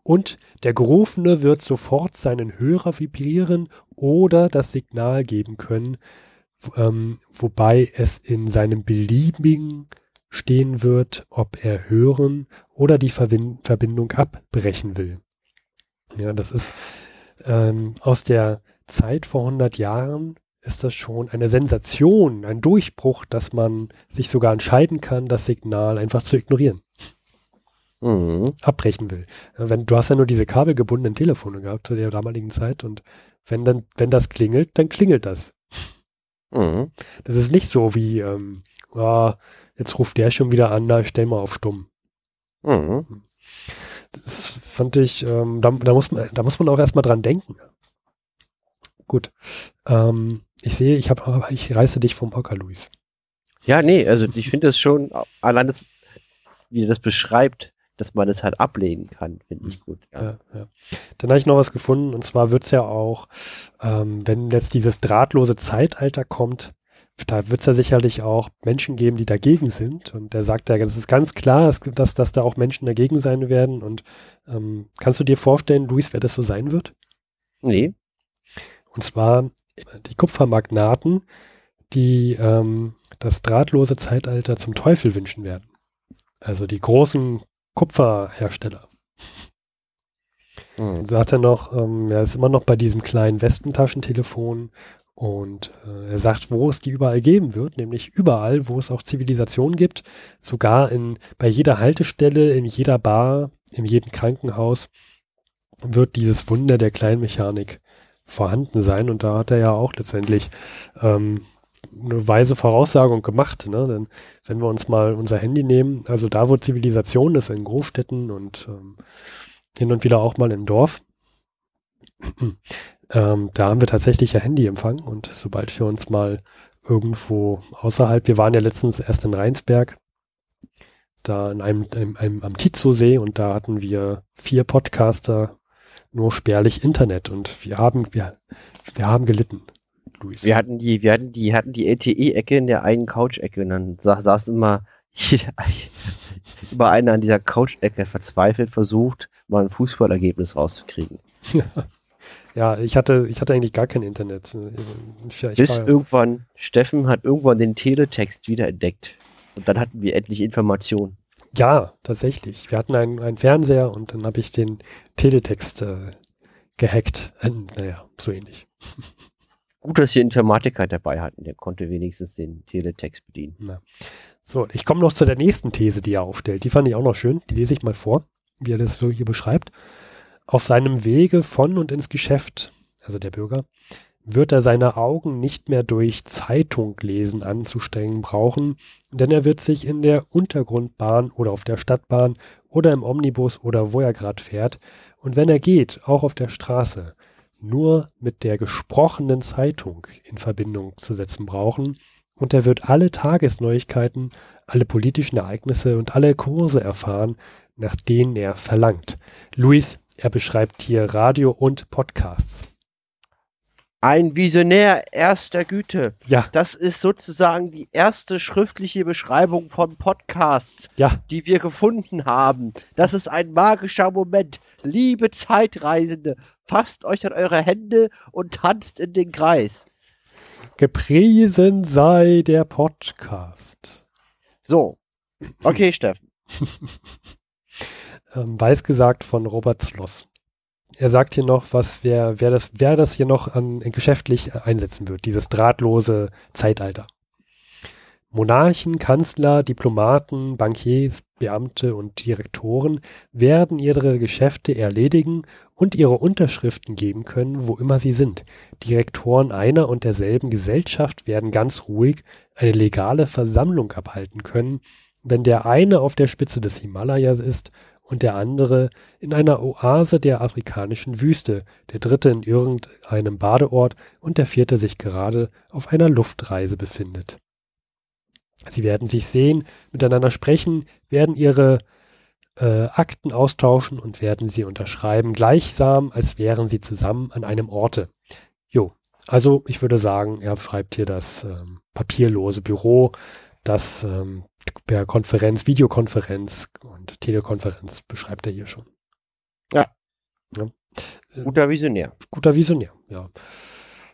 Und der Gerufene wird sofort seinen Hörer vibrieren oder das Signal geben können, ähm, wobei es in seinem beliebigen stehen wird, ob er hören oder die Verbind Verbindung abbrechen will. Ja, das ist ähm, aus der Zeit vor 100 Jahren ist das schon eine Sensation, ein Durchbruch, dass man sich sogar entscheiden kann, das Signal einfach zu ignorieren. Mhm. Abbrechen will. Wenn, du hast ja nur diese kabelgebundenen Telefone gehabt zu der damaligen Zeit und wenn dann, wenn das klingelt, dann klingelt das. Mhm. Das ist nicht so wie, ähm, oh, jetzt ruft der schon wieder an, na, stell mal auf stumm. Mhm. Das fand ich, ähm, da, da, muss man, da muss man auch erstmal dran denken. Gut. Ähm, ich sehe, ich habe, ich reiße dich vom Hocker, Luis. Ja, nee, also ich finde es schon, allein das, wie er das beschreibt, dass man es halt ablehnen kann, finde ich gut. Ja. Ja, ja. Dann habe ich noch was gefunden und zwar wird es ja auch, ähm, wenn jetzt dieses drahtlose Zeitalter kommt, da wird es ja sicherlich auch Menschen geben, die dagegen sind. Und er sagt ja, das ist ganz klar, dass, dass da auch Menschen dagegen sein werden. Und ähm, kannst du dir vorstellen, Luis, wer das so sein wird? Nee. Und zwar die Kupfermagnaten, die ähm, das drahtlose Zeitalter zum Teufel wünschen werden. Also die großen Kupferhersteller. Mhm. Sagt er noch, ähm, er ist immer noch bei diesem kleinen Westentaschentelefon und äh, er sagt, wo es die überall geben wird, nämlich überall, wo es auch Zivilisation gibt, sogar in, bei jeder Haltestelle, in jeder Bar, in jedem Krankenhaus wird dieses Wunder der Kleinmechanik vorhanden sein. Und da hat er ja auch letztendlich ähm, eine weise Voraussagung gemacht. Ne? Denn wenn wir uns mal unser Handy nehmen, also da, wo Zivilisation ist, in Großstädten und ähm, hin und wieder auch mal im Dorf, ähm, da haben wir tatsächlich ja Handyempfang. Und sobald wir uns mal irgendwo außerhalb, wir waren ja letztens erst in Rheinsberg, da in einem, einem, einem am Tizosee und da hatten wir vier Podcaster nur spärlich Internet und wir haben, wir, wir haben gelitten. Luis. Wir hatten die, wir hatten die, hatten die LTE-Ecke in der einen Couch-Ecke und dann saß, saß immer über eine an dieser Couch-Ecke verzweifelt versucht, mal ein Fußballergebnis rauszukriegen. ja, ich hatte, ich hatte eigentlich gar kein Internet. Ich, Bis war, irgendwann, Steffen hat irgendwann den Teletext wieder entdeckt. Und dann hatten wir endlich Informationen. Ja, tatsächlich. Wir hatten einen, einen Fernseher und dann habe ich den Teletext äh, gehackt. Äh, naja, so ähnlich. Gut, dass Sie Informatiker dabei hatten. Der konnte wenigstens den Teletext bedienen. Na. So, ich komme noch zu der nächsten These, die er aufstellt. Die fand ich auch noch schön. Die lese ich mal vor, wie er das so hier beschreibt. Auf seinem Wege von und ins Geschäft, also der Bürger, wird er seine Augen nicht mehr durch Zeitunglesen anzustrengen brauchen, denn er wird sich in der Untergrundbahn oder auf der Stadtbahn oder im Omnibus oder wo er gerade fährt und wenn er geht, auch auf der Straße, nur mit der gesprochenen Zeitung in Verbindung zu setzen brauchen und er wird alle Tagesneuigkeiten, alle politischen Ereignisse und alle Kurse erfahren, nach denen er verlangt. Luis, er beschreibt hier Radio und Podcasts. Ein Visionär erster Güte. Ja. Das ist sozusagen die erste schriftliche Beschreibung von Podcasts, ja. die wir gefunden haben. Das ist ein magischer Moment. Liebe Zeitreisende, fasst euch an eure Hände und tanzt in den Kreis. Gepriesen sei der Podcast. So. Okay, Steffen. ähm, weiß gesagt von Robert Sloss er sagt hier noch, was wer, wer das, wer das hier noch an, geschäftlich einsetzen wird, dieses drahtlose Zeitalter. Monarchen, Kanzler, Diplomaten, Bankiers, Beamte und Direktoren werden ihre Geschäfte erledigen und ihre Unterschriften geben können, wo immer sie sind. Direktoren einer und derselben Gesellschaft werden ganz ruhig eine legale Versammlung abhalten können, wenn der eine auf der Spitze des Himalayas ist und der andere in einer Oase der afrikanischen Wüste, der dritte in irgendeinem Badeort und der vierte sich gerade auf einer Luftreise befindet. Sie werden sich sehen, miteinander sprechen, werden ihre äh, Akten austauschen und werden sie unterschreiben, gleichsam, als wären sie zusammen an einem Orte. Jo, also ich würde sagen, er schreibt hier das ähm, papierlose Büro, das ähm, per Konferenz, Videokonferenz und Telekonferenz beschreibt er hier schon. Ja. ja. Guter Visionär. Guter Visionär, ja.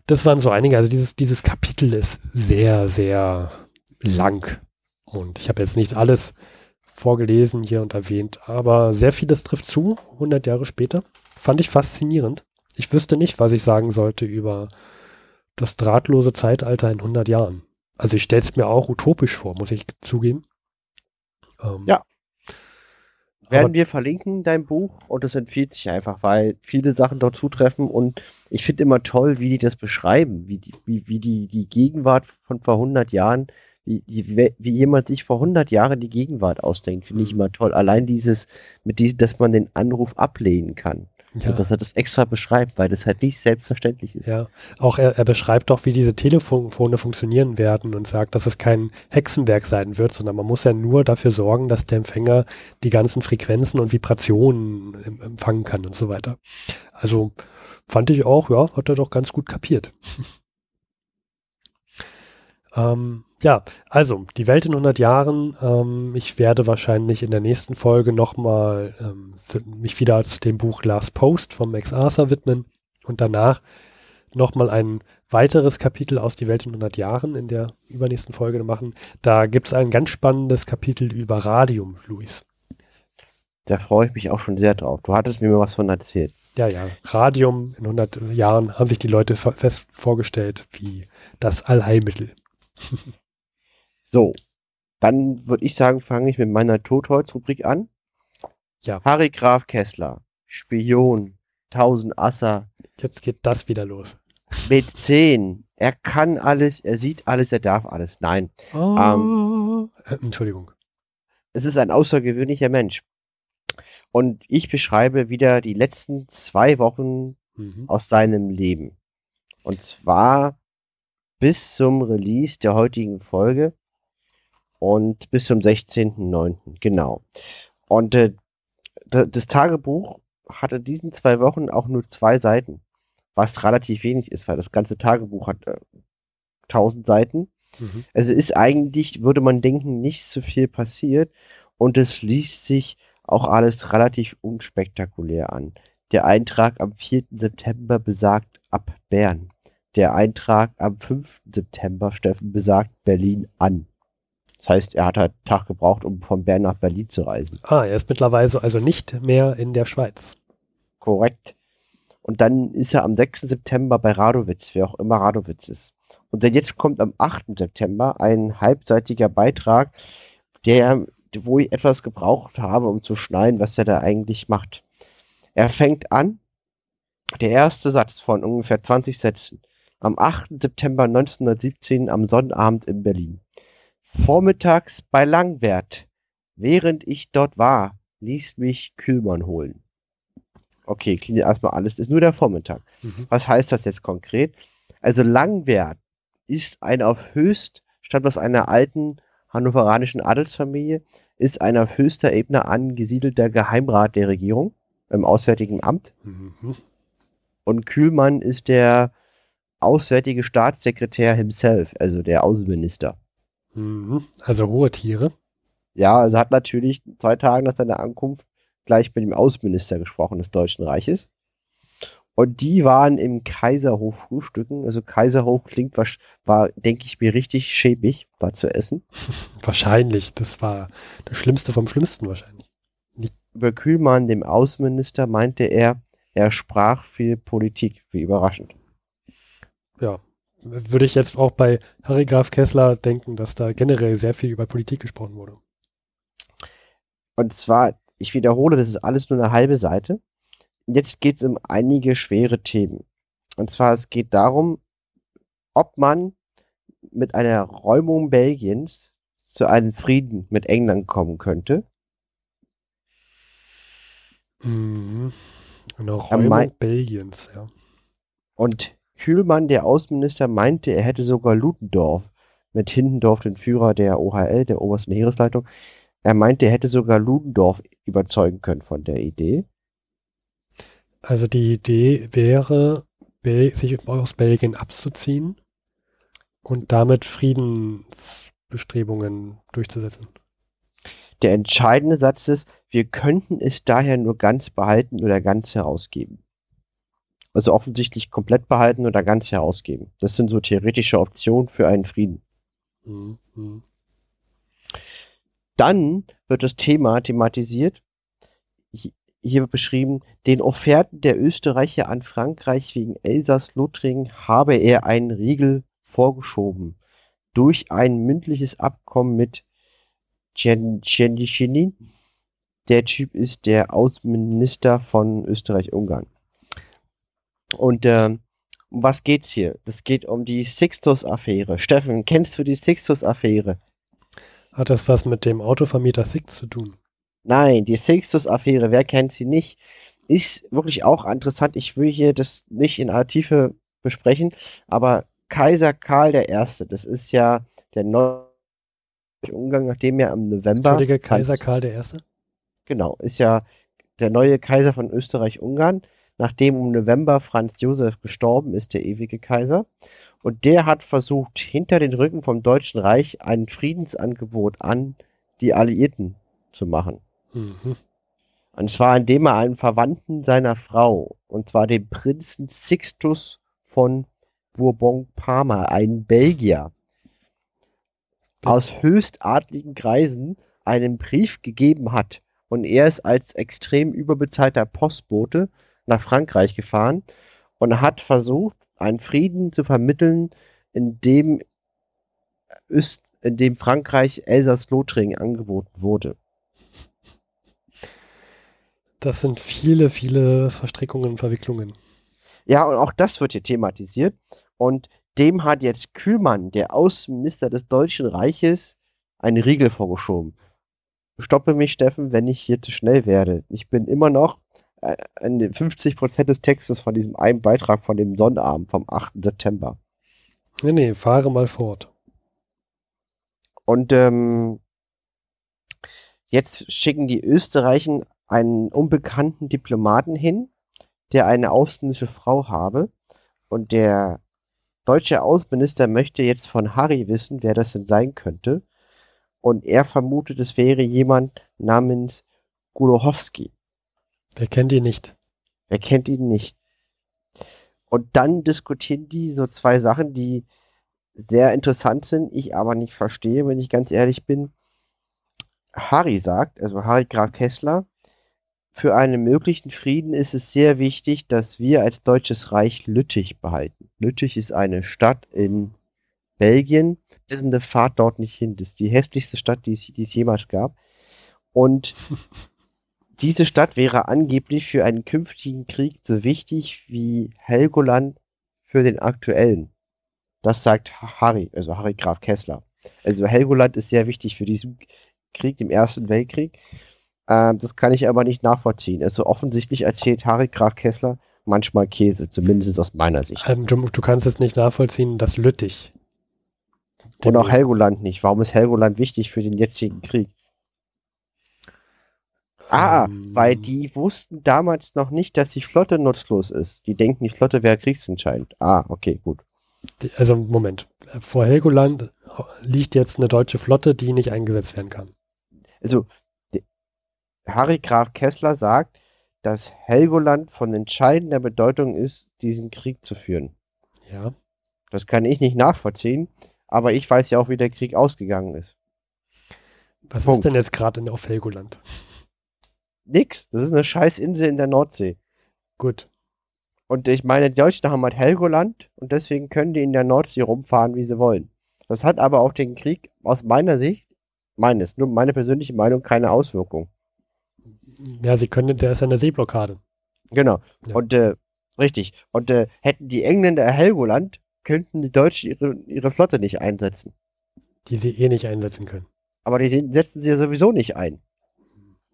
Das waren so einige. Also dieses, dieses Kapitel ist sehr, sehr lang. Und ich habe jetzt nicht alles vorgelesen hier und erwähnt, aber sehr vieles trifft zu, 100 Jahre später. Fand ich faszinierend. Ich wüsste nicht, was ich sagen sollte über das drahtlose Zeitalter in 100 Jahren. Also ich stelle es mir auch utopisch vor, muss ich zugeben. Ähm, ja. Werden wir verlinken, dein Buch, und es empfiehlt sich einfach, weil viele Sachen dort zutreffen und ich finde immer toll, wie die das beschreiben, wie die, wie, wie die, die Gegenwart von vor 100 Jahren, wie, wie, wie jemand sich vor 100 Jahren die Gegenwart ausdenkt, finde ich mhm. immer toll. Allein dieses, mit diesem, dass man den Anruf ablehnen kann. Ja. dass er das extra beschreibt, weil das halt nicht selbstverständlich ist. Ja, auch er, er beschreibt doch, wie diese Telefone funktionieren werden und sagt, dass es kein Hexenwerk sein wird, sondern man muss ja nur dafür sorgen, dass der Empfänger die ganzen Frequenzen und Vibrationen empfangen kann und so weiter. Also fand ich auch, ja, hat er doch ganz gut kapiert. ähm, ja, also die Welt in 100 Jahren. Ähm, ich werde wahrscheinlich in der nächsten Folge nochmal ähm, mich wieder zu dem Buch Last Post von Max Arthur widmen und danach nochmal ein weiteres Kapitel aus Die Welt in 100 Jahren in der übernächsten Folge machen. Da gibt es ein ganz spannendes Kapitel über Radium, Luis. Da freue ich mich auch schon sehr drauf. Du hattest mir was von erzählt. Ja, ja. Radium in 100 Jahren haben sich die Leute fest vorgestellt wie das Allheilmittel. So, dann würde ich sagen, fange ich mit meiner Totholz-Rubrik an. Ja. Harry Graf Kessler, Spion, 1000 Asser. Jetzt geht das wieder los. Mit 10. Er kann alles, er sieht alles, er darf alles. Nein. Oh. Äh, Entschuldigung. Es ist ein außergewöhnlicher Mensch. Und ich beschreibe wieder die letzten zwei Wochen Mhm. aus seinem Leben. Und zwar bis zum Release der heutigen Folge und bis zum 16.09. Genau. Und äh, da- das Tagebuch hat in diesen zwei Wochen auch nur zwei Seiten, was relativ wenig ist, weil das ganze Tagebuch hat äh, 1000 Seiten. Mhm. Also ist eigentlich, würde man denken, nicht so viel passiert und es liest sich auch alles relativ unspektakulär an. Der Eintrag am 4. September besagt ab Bern. Der Eintrag am 5. September, Steffen, besagt Berlin an. Das heißt, er hat halt einen Tag gebraucht, um von Bern nach Berlin zu reisen. Ah, er ist mittlerweile also nicht mehr in der Schweiz. Korrekt. Und dann ist er am 6. September bei Radowitz, wer auch immer Radowitz ist. Und dann jetzt kommt am 8. September ein halbseitiger Beitrag, der, wo ich etwas gebraucht habe, um zu schneiden, was er da eigentlich macht. Er fängt an, der erste Satz von ungefähr 20 Sätzen, am 8. September 1917 am Sonnabend in Berlin. Vormittags bei Langwert. Während ich dort war, ließ mich Kühlmann holen. Okay, klingt erstmal alles, ist nur der Vormittag. Mhm. Was heißt das jetzt konkret? Also Langwert ist ein auf höchst, stammt aus einer alten hannoveranischen Adelsfamilie, ist ein auf höchster Ebene angesiedelter Geheimrat der Regierung im Auswärtigen Amt. Mhm. Und Kühlmann ist der Auswärtige Staatssekretär himself, also der Außenminister. Mhm. Also hohe Tiere. Ja, also hat natürlich zwei Tage nach seiner Ankunft gleich mit dem Außenminister gesprochen des Deutschen Reiches. Und die waren im Kaiserhof frühstücken. Also Kaiserhof klingt, was, war, denke ich mir, richtig schäbig, war zu essen. Wahrscheinlich. Das war das Schlimmste vom Schlimmsten wahrscheinlich. Über Kühlmann, dem Außenminister, meinte er, er sprach viel Politik. Wie überraschend. Ja. Würde ich jetzt auch bei Harry Graf Kessler denken, dass da generell sehr viel über Politik gesprochen wurde. Und zwar, ich wiederhole, das ist alles nur eine halbe Seite. Jetzt geht es um einige schwere Themen. Und zwar, es geht darum, ob man mit einer Räumung Belgiens zu einem Frieden mit England kommen könnte. Mhm. Eine Räumung Belgiens, ja. Und Kühlmann, der Außenminister, meinte, er hätte sogar Ludendorff mit Hindendorf, den Führer der OHL, der obersten Heeresleitung, er meinte, er hätte sogar Ludendorff überzeugen können von der Idee. Also die Idee wäre, sich aus Belgien abzuziehen und damit Friedensbestrebungen durchzusetzen. Der entscheidende Satz ist, wir könnten es daher nur ganz behalten oder ganz herausgeben. Also offensichtlich komplett behalten oder ganz herausgeben. Das sind so theoretische Optionen für einen Frieden. Mhm. Mhm. Dann wird das Thema thematisiert. Hi- Hier wird beschrieben, den Offerten der Österreicher an Frankreich wegen Elsass-Lothringen habe er einen Riegel vorgeschoben. Durch ein mündliches Abkommen mit Tschenitschinin. Der Typ ist der Außenminister von Österreich-Ungarn. Und ähm, um was geht's hier? Das geht um die Sixtus-Affäre. Steffen, kennst du die Sixtus-Affäre? Hat das was mit dem Autovermieter Six zu tun? Nein, die Sixtus-Affäre, wer kennt sie nicht, ist wirklich auch interessant. Ich will hier das nicht in aller Tiefe besprechen, aber Kaiser Karl I., das ist ja der neue Umgang, nachdem er im November. Entschuldige, Kaiser Karl I.? Genau, ist ja der neue Kaiser von Österreich-Ungarn, nachdem im November Franz Josef gestorben ist, der ewige Kaiser. Und der hat versucht, hinter den Rücken vom Deutschen Reich ein Friedensangebot an die Alliierten zu machen. Mhm. Und zwar indem er einen Verwandten seiner Frau, und zwar den Prinzen Sixtus von Bourbon-Parma, einen Belgier, aus höchstadligen Kreisen einen Brief gegeben hat. Und er ist als extrem überbezahlter Postbote nach Frankreich gefahren und hat versucht, einen Frieden zu vermitteln, in dem, Öst, in dem Frankreich Elsass-Lothringen angeboten wurde. Das sind viele, viele Verstrickungen und Verwicklungen. Ja, und auch das wird hier thematisiert. Und dem hat jetzt Kühlmann, der Außenminister des Deutschen Reiches, einen Riegel vorgeschoben. Stoppe mich, Steffen, wenn ich hier zu schnell werde. Ich bin immer noch äh, an den 50% des Textes von diesem einen Beitrag von dem Sonnabend vom 8. September. Nee, nee, fahre mal fort. Und ähm, jetzt schicken die Österreichen einen unbekannten Diplomaten hin, der eine ausländische Frau habe. Und der deutsche Außenminister möchte jetzt von Harry wissen, wer das denn sein könnte. Und er vermutet, es wäre jemand namens Gulowski. Wer kennt ihn nicht? Wer kennt ihn nicht? Und dann diskutieren die so zwei Sachen, die sehr interessant sind, ich aber nicht verstehe, wenn ich ganz ehrlich bin. Harry sagt, also Harry Graf Kessler, für einen möglichen Frieden ist es sehr wichtig, dass wir als Deutsches Reich Lüttich behalten. Lüttich ist eine Stadt in Belgien. Das ist eine Fahrt dort nicht hin. Das ist die hässlichste Stadt, die es, die es jemals gab. Und diese Stadt wäre angeblich für einen künftigen Krieg so wichtig wie Helgoland für den aktuellen. Das sagt Harry, also Harry Graf Kessler. Also Helgoland ist sehr wichtig für diesen Krieg, im Ersten Weltkrieg. Ähm, das kann ich aber nicht nachvollziehen. Also offensichtlich erzählt Harry Graf Kessler manchmal Käse, zumindest aus meiner Sicht. Ähm, du, du, kannst es nicht nachvollziehen, dass Lüttich. Und auch Helgoland nicht. Warum ist Helgoland wichtig für den jetzigen Krieg? Ah, ähm, weil die wussten damals noch nicht, dass die Flotte nutzlos ist. Die denken, die Flotte wäre kriegsentscheidend. Ah, okay, gut. Die, also Moment. Vor Helgoland liegt jetzt eine deutsche Flotte, die nicht eingesetzt werden kann. Also Harry Graf Kessler sagt, dass Helgoland von entscheidender Bedeutung ist, diesen Krieg zu führen. Ja. Das kann ich nicht nachvollziehen, aber ich weiß ja auch, wie der Krieg ausgegangen ist. Was Punkt. ist denn jetzt gerade auf Helgoland? Nix. Das ist eine scheiß Insel in der Nordsee. Gut. Und ich meine, die Deutschen haben halt Helgoland und deswegen können die in der Nordsee rumfahren, wie sie wollen. Das hat aber auf den Krieg aus meiner Sicht, meines, nur meine persönliche Meinung, keine Auswirkung. Ja, sie können, der ist ja eine Seeblockade. Genau. Ja. Und äh, richtig. Und äh, hätten die Engländer Helgoland, könnten die Deutschen ihre, ihre Flotte nicht einsetzen. Die sie eh nicht einsetzen können. Aber die setzen sie ja sowieso nicht ein.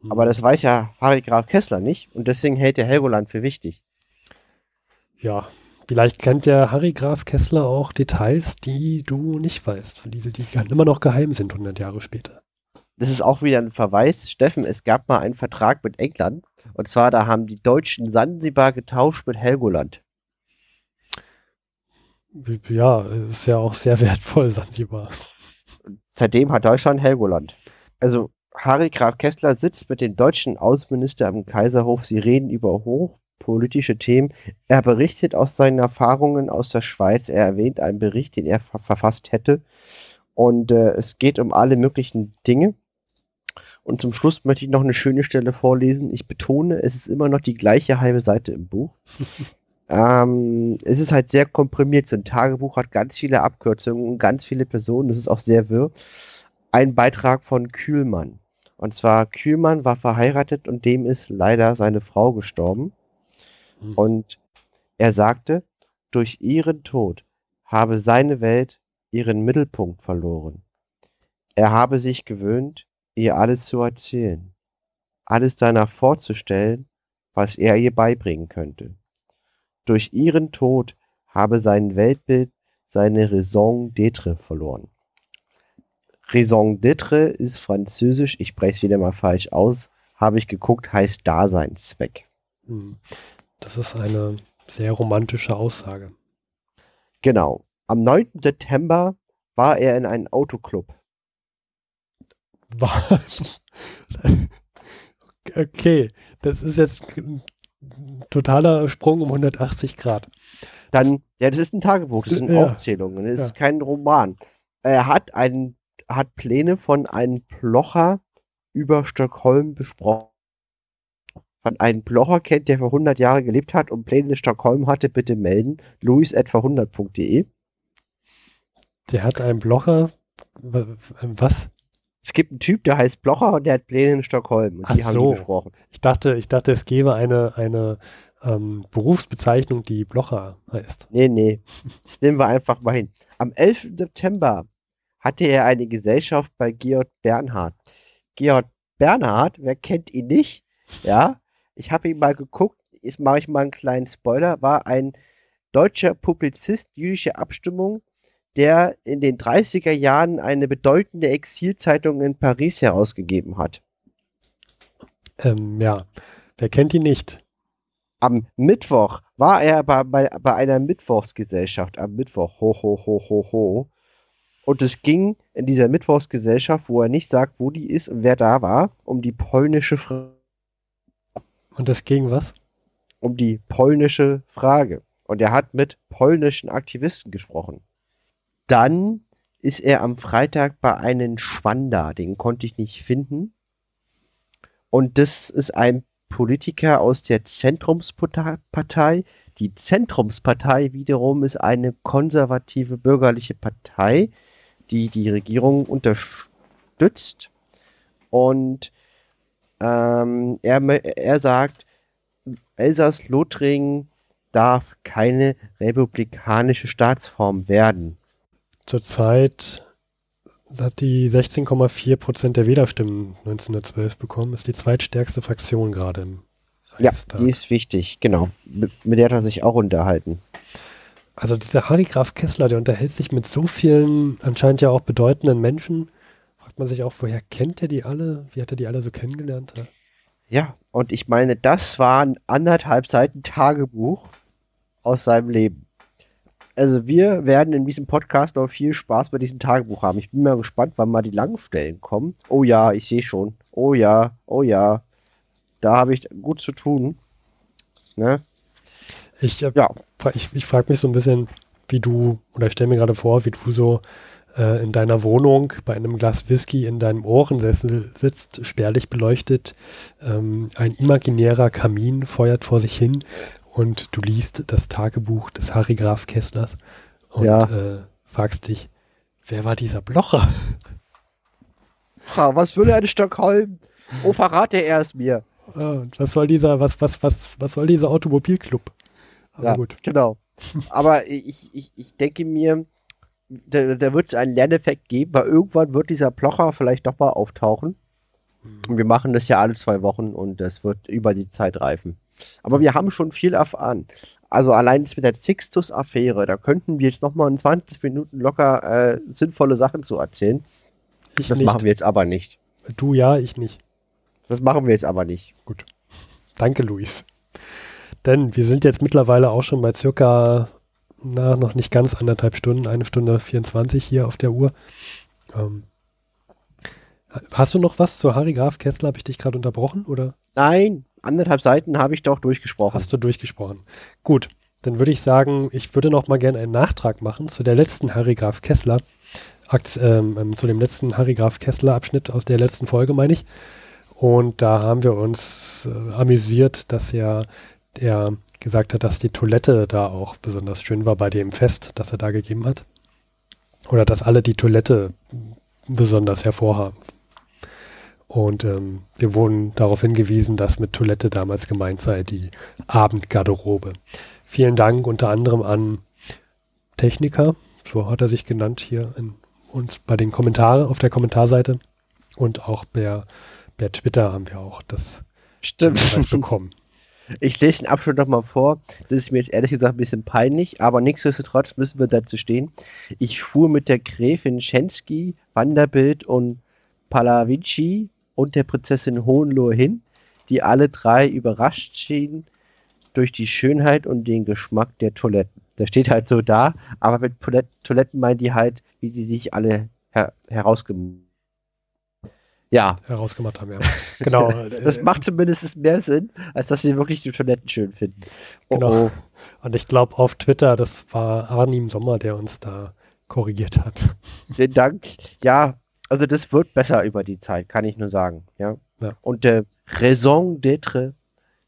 Mhm. Aber das weiß ja Harry Graf Kessler nicht und deswegen hält er Helgoland für wichtig. Ja, vielleicht kennt der Harry Graf Kessler auch Details, die du nicht weißt, diese, die immer noch geheim sind 100 Jahre später das ist auch wieder ein Verweis. Steffen, es gab mal einen Vertrag mit England. Und zwar, da haben die Deutschen Sansibar getauscht mit Helgoland. Ja, ist ja auch sehr wertvoll, Sansibar. Seitdem hat Deutschland Helgoland. Also, Harry Graf Kessler sitzt mit dem deutschen Außenminister am Kaiserhof. Sie reden über hochpolitische Themen. Er berichtet aus seinen Erfahrungen aus der Schweiz. Er erwähnt einen Bericht, den er ver verfasst hätte. Und äh, es geht um alle möglichen Dinge. Und zum Schluss möchte ich noch eine schöne Stelle vorlesen. Ich betone, es ist immer noch die gleiche halbe Seite im Buch. ähm, es ist halt sehr komprimiert. So ein Tagebuch hat ganz viele Abkürzungen und ganz viele Personen. Das ist auch sehr wirr. Ein Beitrag von Kühlmann. Und zwar, Kühlmann war verheiratet und dem ist leider seine Frau gestorben. Mhm. Und er sagte, durch ihren Tod habe seine Welt ihren Mittelpunkt verloren. Er habe sich gewöhnt, ihr alles zu erzählen, alles danach vorzustellen, was er ihr beibringen könnte. Durch ihren Tod habe sein Weltbild seine Raison d'être verloren. Raison d'être ist französisch, ich spreche es wieder mal falsch aus, habe ich geguckt, heißt Daseinszweck. Hm. Das ist eine sehr romantische Aussage. Genau. Am 9. September war er in einem Autoclub okay, das ist jetzt ein totaler Sprung um 180 Grad. Dann, ja, das ist ein Tagebuch, das sind ja. Aufzählungen, das ja. ist kein Roman. Er hat einen, hat Pläne von einem Plocher über Stockholm besprochen. Von einem Plocher kennt, der vor 100 Jahren gelebt hat und Pläne in Stockholm hatte, bitte melden. Luis etwa 100.de. Der hat einen Blocher, was? Es gibt einen Typ, der heißt Blocher und der hat Pläne in Stockholm. Und Ach die haben so. die besprochen. Ich dachte, ich dachte, es gäbe eine, eine ähm, Berufsbezeichnung, die Blocher heißt. Nee, nee. Das nehmen wir einfach mal hin. Am 11. September hatte er eine Gesellschaft bei Georg Bernhard. Georg Bernhard, wer kennt ihn nicht? Ja, ich habe ihn mal geguckt. Jetzt mache ich mal einen kleinen Spoiler. War ein deutscher Publizist jüdischer Abstimmung, der in den 30er Jahren eine bedeutende Exilzeitung in Paris herausgegeben hat. Ähm, ja, wer kennt ihn nicht? Am Mittwoch war er bei, bei, bei einer Mittwochsgesellschaft. Am Mittwoch. Ho, ho, ho, ho, ho. Und es ging in dieser Mittwochsgesellschaft, wo er nicht sagt, wo die ist und wer da war, um die polnische, Fra Und das gegen was? um die polnische Frage. Und er hat mit polnischen Aktivisten gesprochen. Dann ist er am Freitag bei einem Schwander, den konnte ich nicht finden. Und das ist ein Politiker aus der Zentrumspartei. Die Zentrumspartei wiederum ist eine konservative bürgerliche Partei, die die Regierung unterstützt. Und ähm, er, er sagt, Elsass-Lothringen darf keine republikanische Staatsform werden. Zurzeit hat die 16,4 Prozent der Wählerstimmen 1912 bekommen. Ist die zweitstärkste Fraktion gerade im Ja, Reichstag. die ist wichtig, genau. Mit, mit der hat er sich auch unterhalten. Also dieser Harry Graf Kessler, der unterhält sich mit so vielen anscheinend ja auch bedeutenden Menschen. Fragt man sich auch, woher kennt er die alle? Wie hat er die alle so kennengelernt? Ja. Und ich meine, das waren anderthalb Seiten Tagebuch aus seinem Leben. Also wir werden in diesem Podcast noch viel Spaß bei diesem Tagebuch haben. Ich bin mal gespannt, wann mal die langen Stellen kommen. Oh ja, ich sehe schon. Oh ja, oh ja. Da habe ich gut zu tun. Ne? Ich, äh, Ja. ich, ich frage mich so ein bisschen, wie du, oder ich stelle mir gerade vor, wie du so äh, in deiner Wohnung bei einem Glas Whisky in deinem Ohrensessel sitzt, spärlich beleuchtet, ähm, ein imaginärer Kamin feuert vor sich hin und du liest das Tagebuch des Harry Graf Kesslers und Ja. äh, fragst dich, wer war dieser Blocher? Ha, was will er in Stockholm? Oh, verrate er es mir. Ah, was soll dieser, was, was, was, was soll dieser Automobilclub? Aber ja, gut. genau. Aber ich, ich, ich denke mir, da, da wird es einen Lerneffekt geben, weil irgendwann wird dieser Plocher vielleicht doch mal auftauchen. Und wir machen das ja alle zwei Wochen und das wird über die Zeit reifen. Aber wir haben schon viel erfahren. Also allein das mit der Sixtus-Affäre, da könnten wir jetzt nochmal in 20 Minuten locker äh, sinnvolle Sachen zu erzählen. Ich Das nicht. machen wir jetzt aber nicht. Du ja, ich nicht. Das machen wir jetzt aber nicht. Danke, Luis. Denn wir sind jetzt mittlerweile auch schon bei circa, na, noch nicht ganz anderthalb Stunden, eine Stunde 24 hier auf der Uhr. Ähm, hast du noch was zu Harry Graf Kessler? Habe ich dich gerade unterbrochen oder Nein, anderthalb Seiten habe ich doch durchgesprochen. hast du durchgesprochen? Gut, dann würde ich sagen, ich würde noch mal gerne einen Nachtrag machen zu der letzten Harry Graf Kessler, Akt, ähm, ähm, zu dem letzten Harry Graf Kessler Abschnitt aus der letzten Folge, meine ich. Und da haben wir uns äh, amüsiert, dass er, er gesagt hat, dass die Toilette da auch besonders schön war bei dem Fest, das er da gegeben hat. Oder dass alle die Toilette besonders hervorhaben. Und ähm, wir wurden darauf hingewiesen, dass mit Toilette damals gemeint sei die Abendgarderobe. Vielen Dank unter anderem an Techniker, so hat er sich genannt hier in uns bei den Kommentaren auf der Kommentarseite und auch bei, bei Twitter haben wir auch das Stimmt. Bekommen. Ich lese den Abschnitt nochmal vor. Das ist mir jetzt ehrlich gesagt ein bisschen peinlich, aber nichtsdestotrotz müssen wir dazu stehen. Ich fuhr mit der Gräfin Schensky, Vanderbilt und Palavici und der Prinzessin Hohenlohe hin, die alle drei überrascht schienen durch die Schönheit und den Geschmack der Toiletten. Da steht halt so da, aber mit Toilet Toiletten meint die halt, wie die sich alle her herausgemacht Ja, herausgemacht haben, ja. Genau. das äh, macht zumindest mehr Sinn, als dass sie wirklich die Toiletten schön finden. Oh, Genau. oh. Und ich glaube auf Twitter, das war Arnim Sommer, der uns da korrigiert hat. Vielen Dank. Ja, also das wird besser über die Zeit, kann ich nur sagen. Ja. Ja. Und der Raison d'être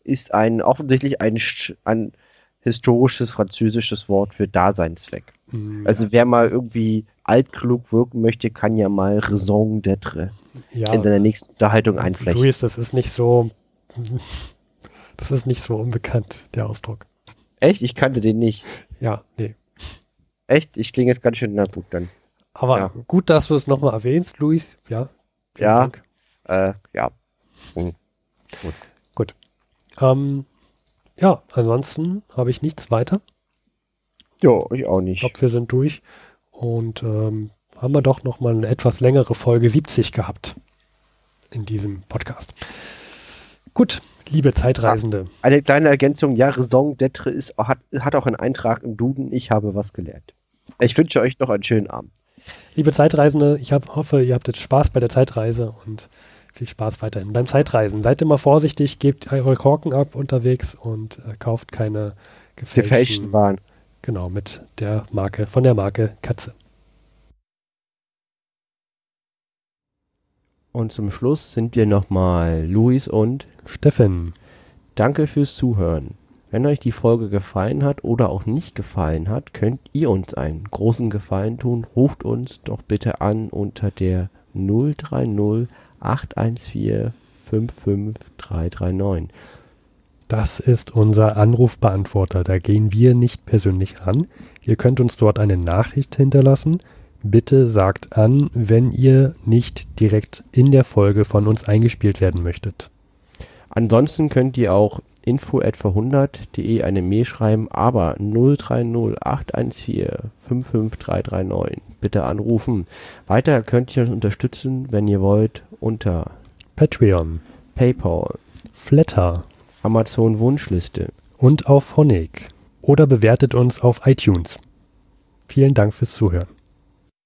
ist ein offensichtlich ein, ein historisches französisches Wort für Daseinszweck. Hm, Also wer mal irgendwie altklug wirken möchte, kann ja mal Raison d'être Ja, in der nächsten Unterhaltung einflechten. Luis, das ist nicht so, das ist nicht so unbekannt, der Ausdruck. Echt? Ich kannte den nicht. Ja, nee. Echt? Ich klinge jetzt ganz schön, na gut, dann. Aber Ja. gut, dass du es nochmal erwähnst, Luis. Ja. Ja. Dank. Äh, ja. Ähm, ja, ansonsten habe ich nichts weiter. Jo, ich auch Ich nicht. glaube, wir sind durch und ähm, haben wir doch noch mal eine etwas längere Folge 70 gehabt in diesem Podcast. Gut, liebe Zeitreisende, Eine kleine Ergänzung, ja, Raison d'être ist, hat, hat auch einen Eintrag im Duden. Ich habe was gelernt. Ich wünsche euch noch einen schönen Abend. liebe Zeitreisende, ich hab, hoffe, ihr habt jetzt Spaß bei der Zeitreise und viel Spaß weiterhin beim Zeitreisen. Seid immer vorsichtig, gebt eure Korken ab unterwegs und äh, kauft keine Gefälschten gefälschten, waren. Genau, mit der Marke, von der Marke Katze. Und zum Schluss sind wir nochmal Luis und Steffen, danke fürs Zuhören. Wenn euch die Folge gefallen hat oder auch nicht gefallen hat, könnt ihr uns einen großen Gefallen tun. Ruft uns doch bitte an unter der 030 814 55339. Das ist unser Anrufbeantworter. Da gehen wir nicht persönlich ran. Ihr könnt uns dort eine Nachricht hinterlassen. Bitte sagt an, wenn ihr nicht direkt in der Folge von uns eingespielt werden möchtet. Ansonsten könnt ihr auch info@verhundert.de eine Mail schreiben, aber 030 814 55339 bitte anrufen. Weiter könnt ihr uns unterstützen, wenn ihr wollt, unter Patreon, PayPal, Flatter Amazon Wunschliste. und auf Honig. Oder bewertet uns auf iTunes. Vielen Dank fürs Zuhören.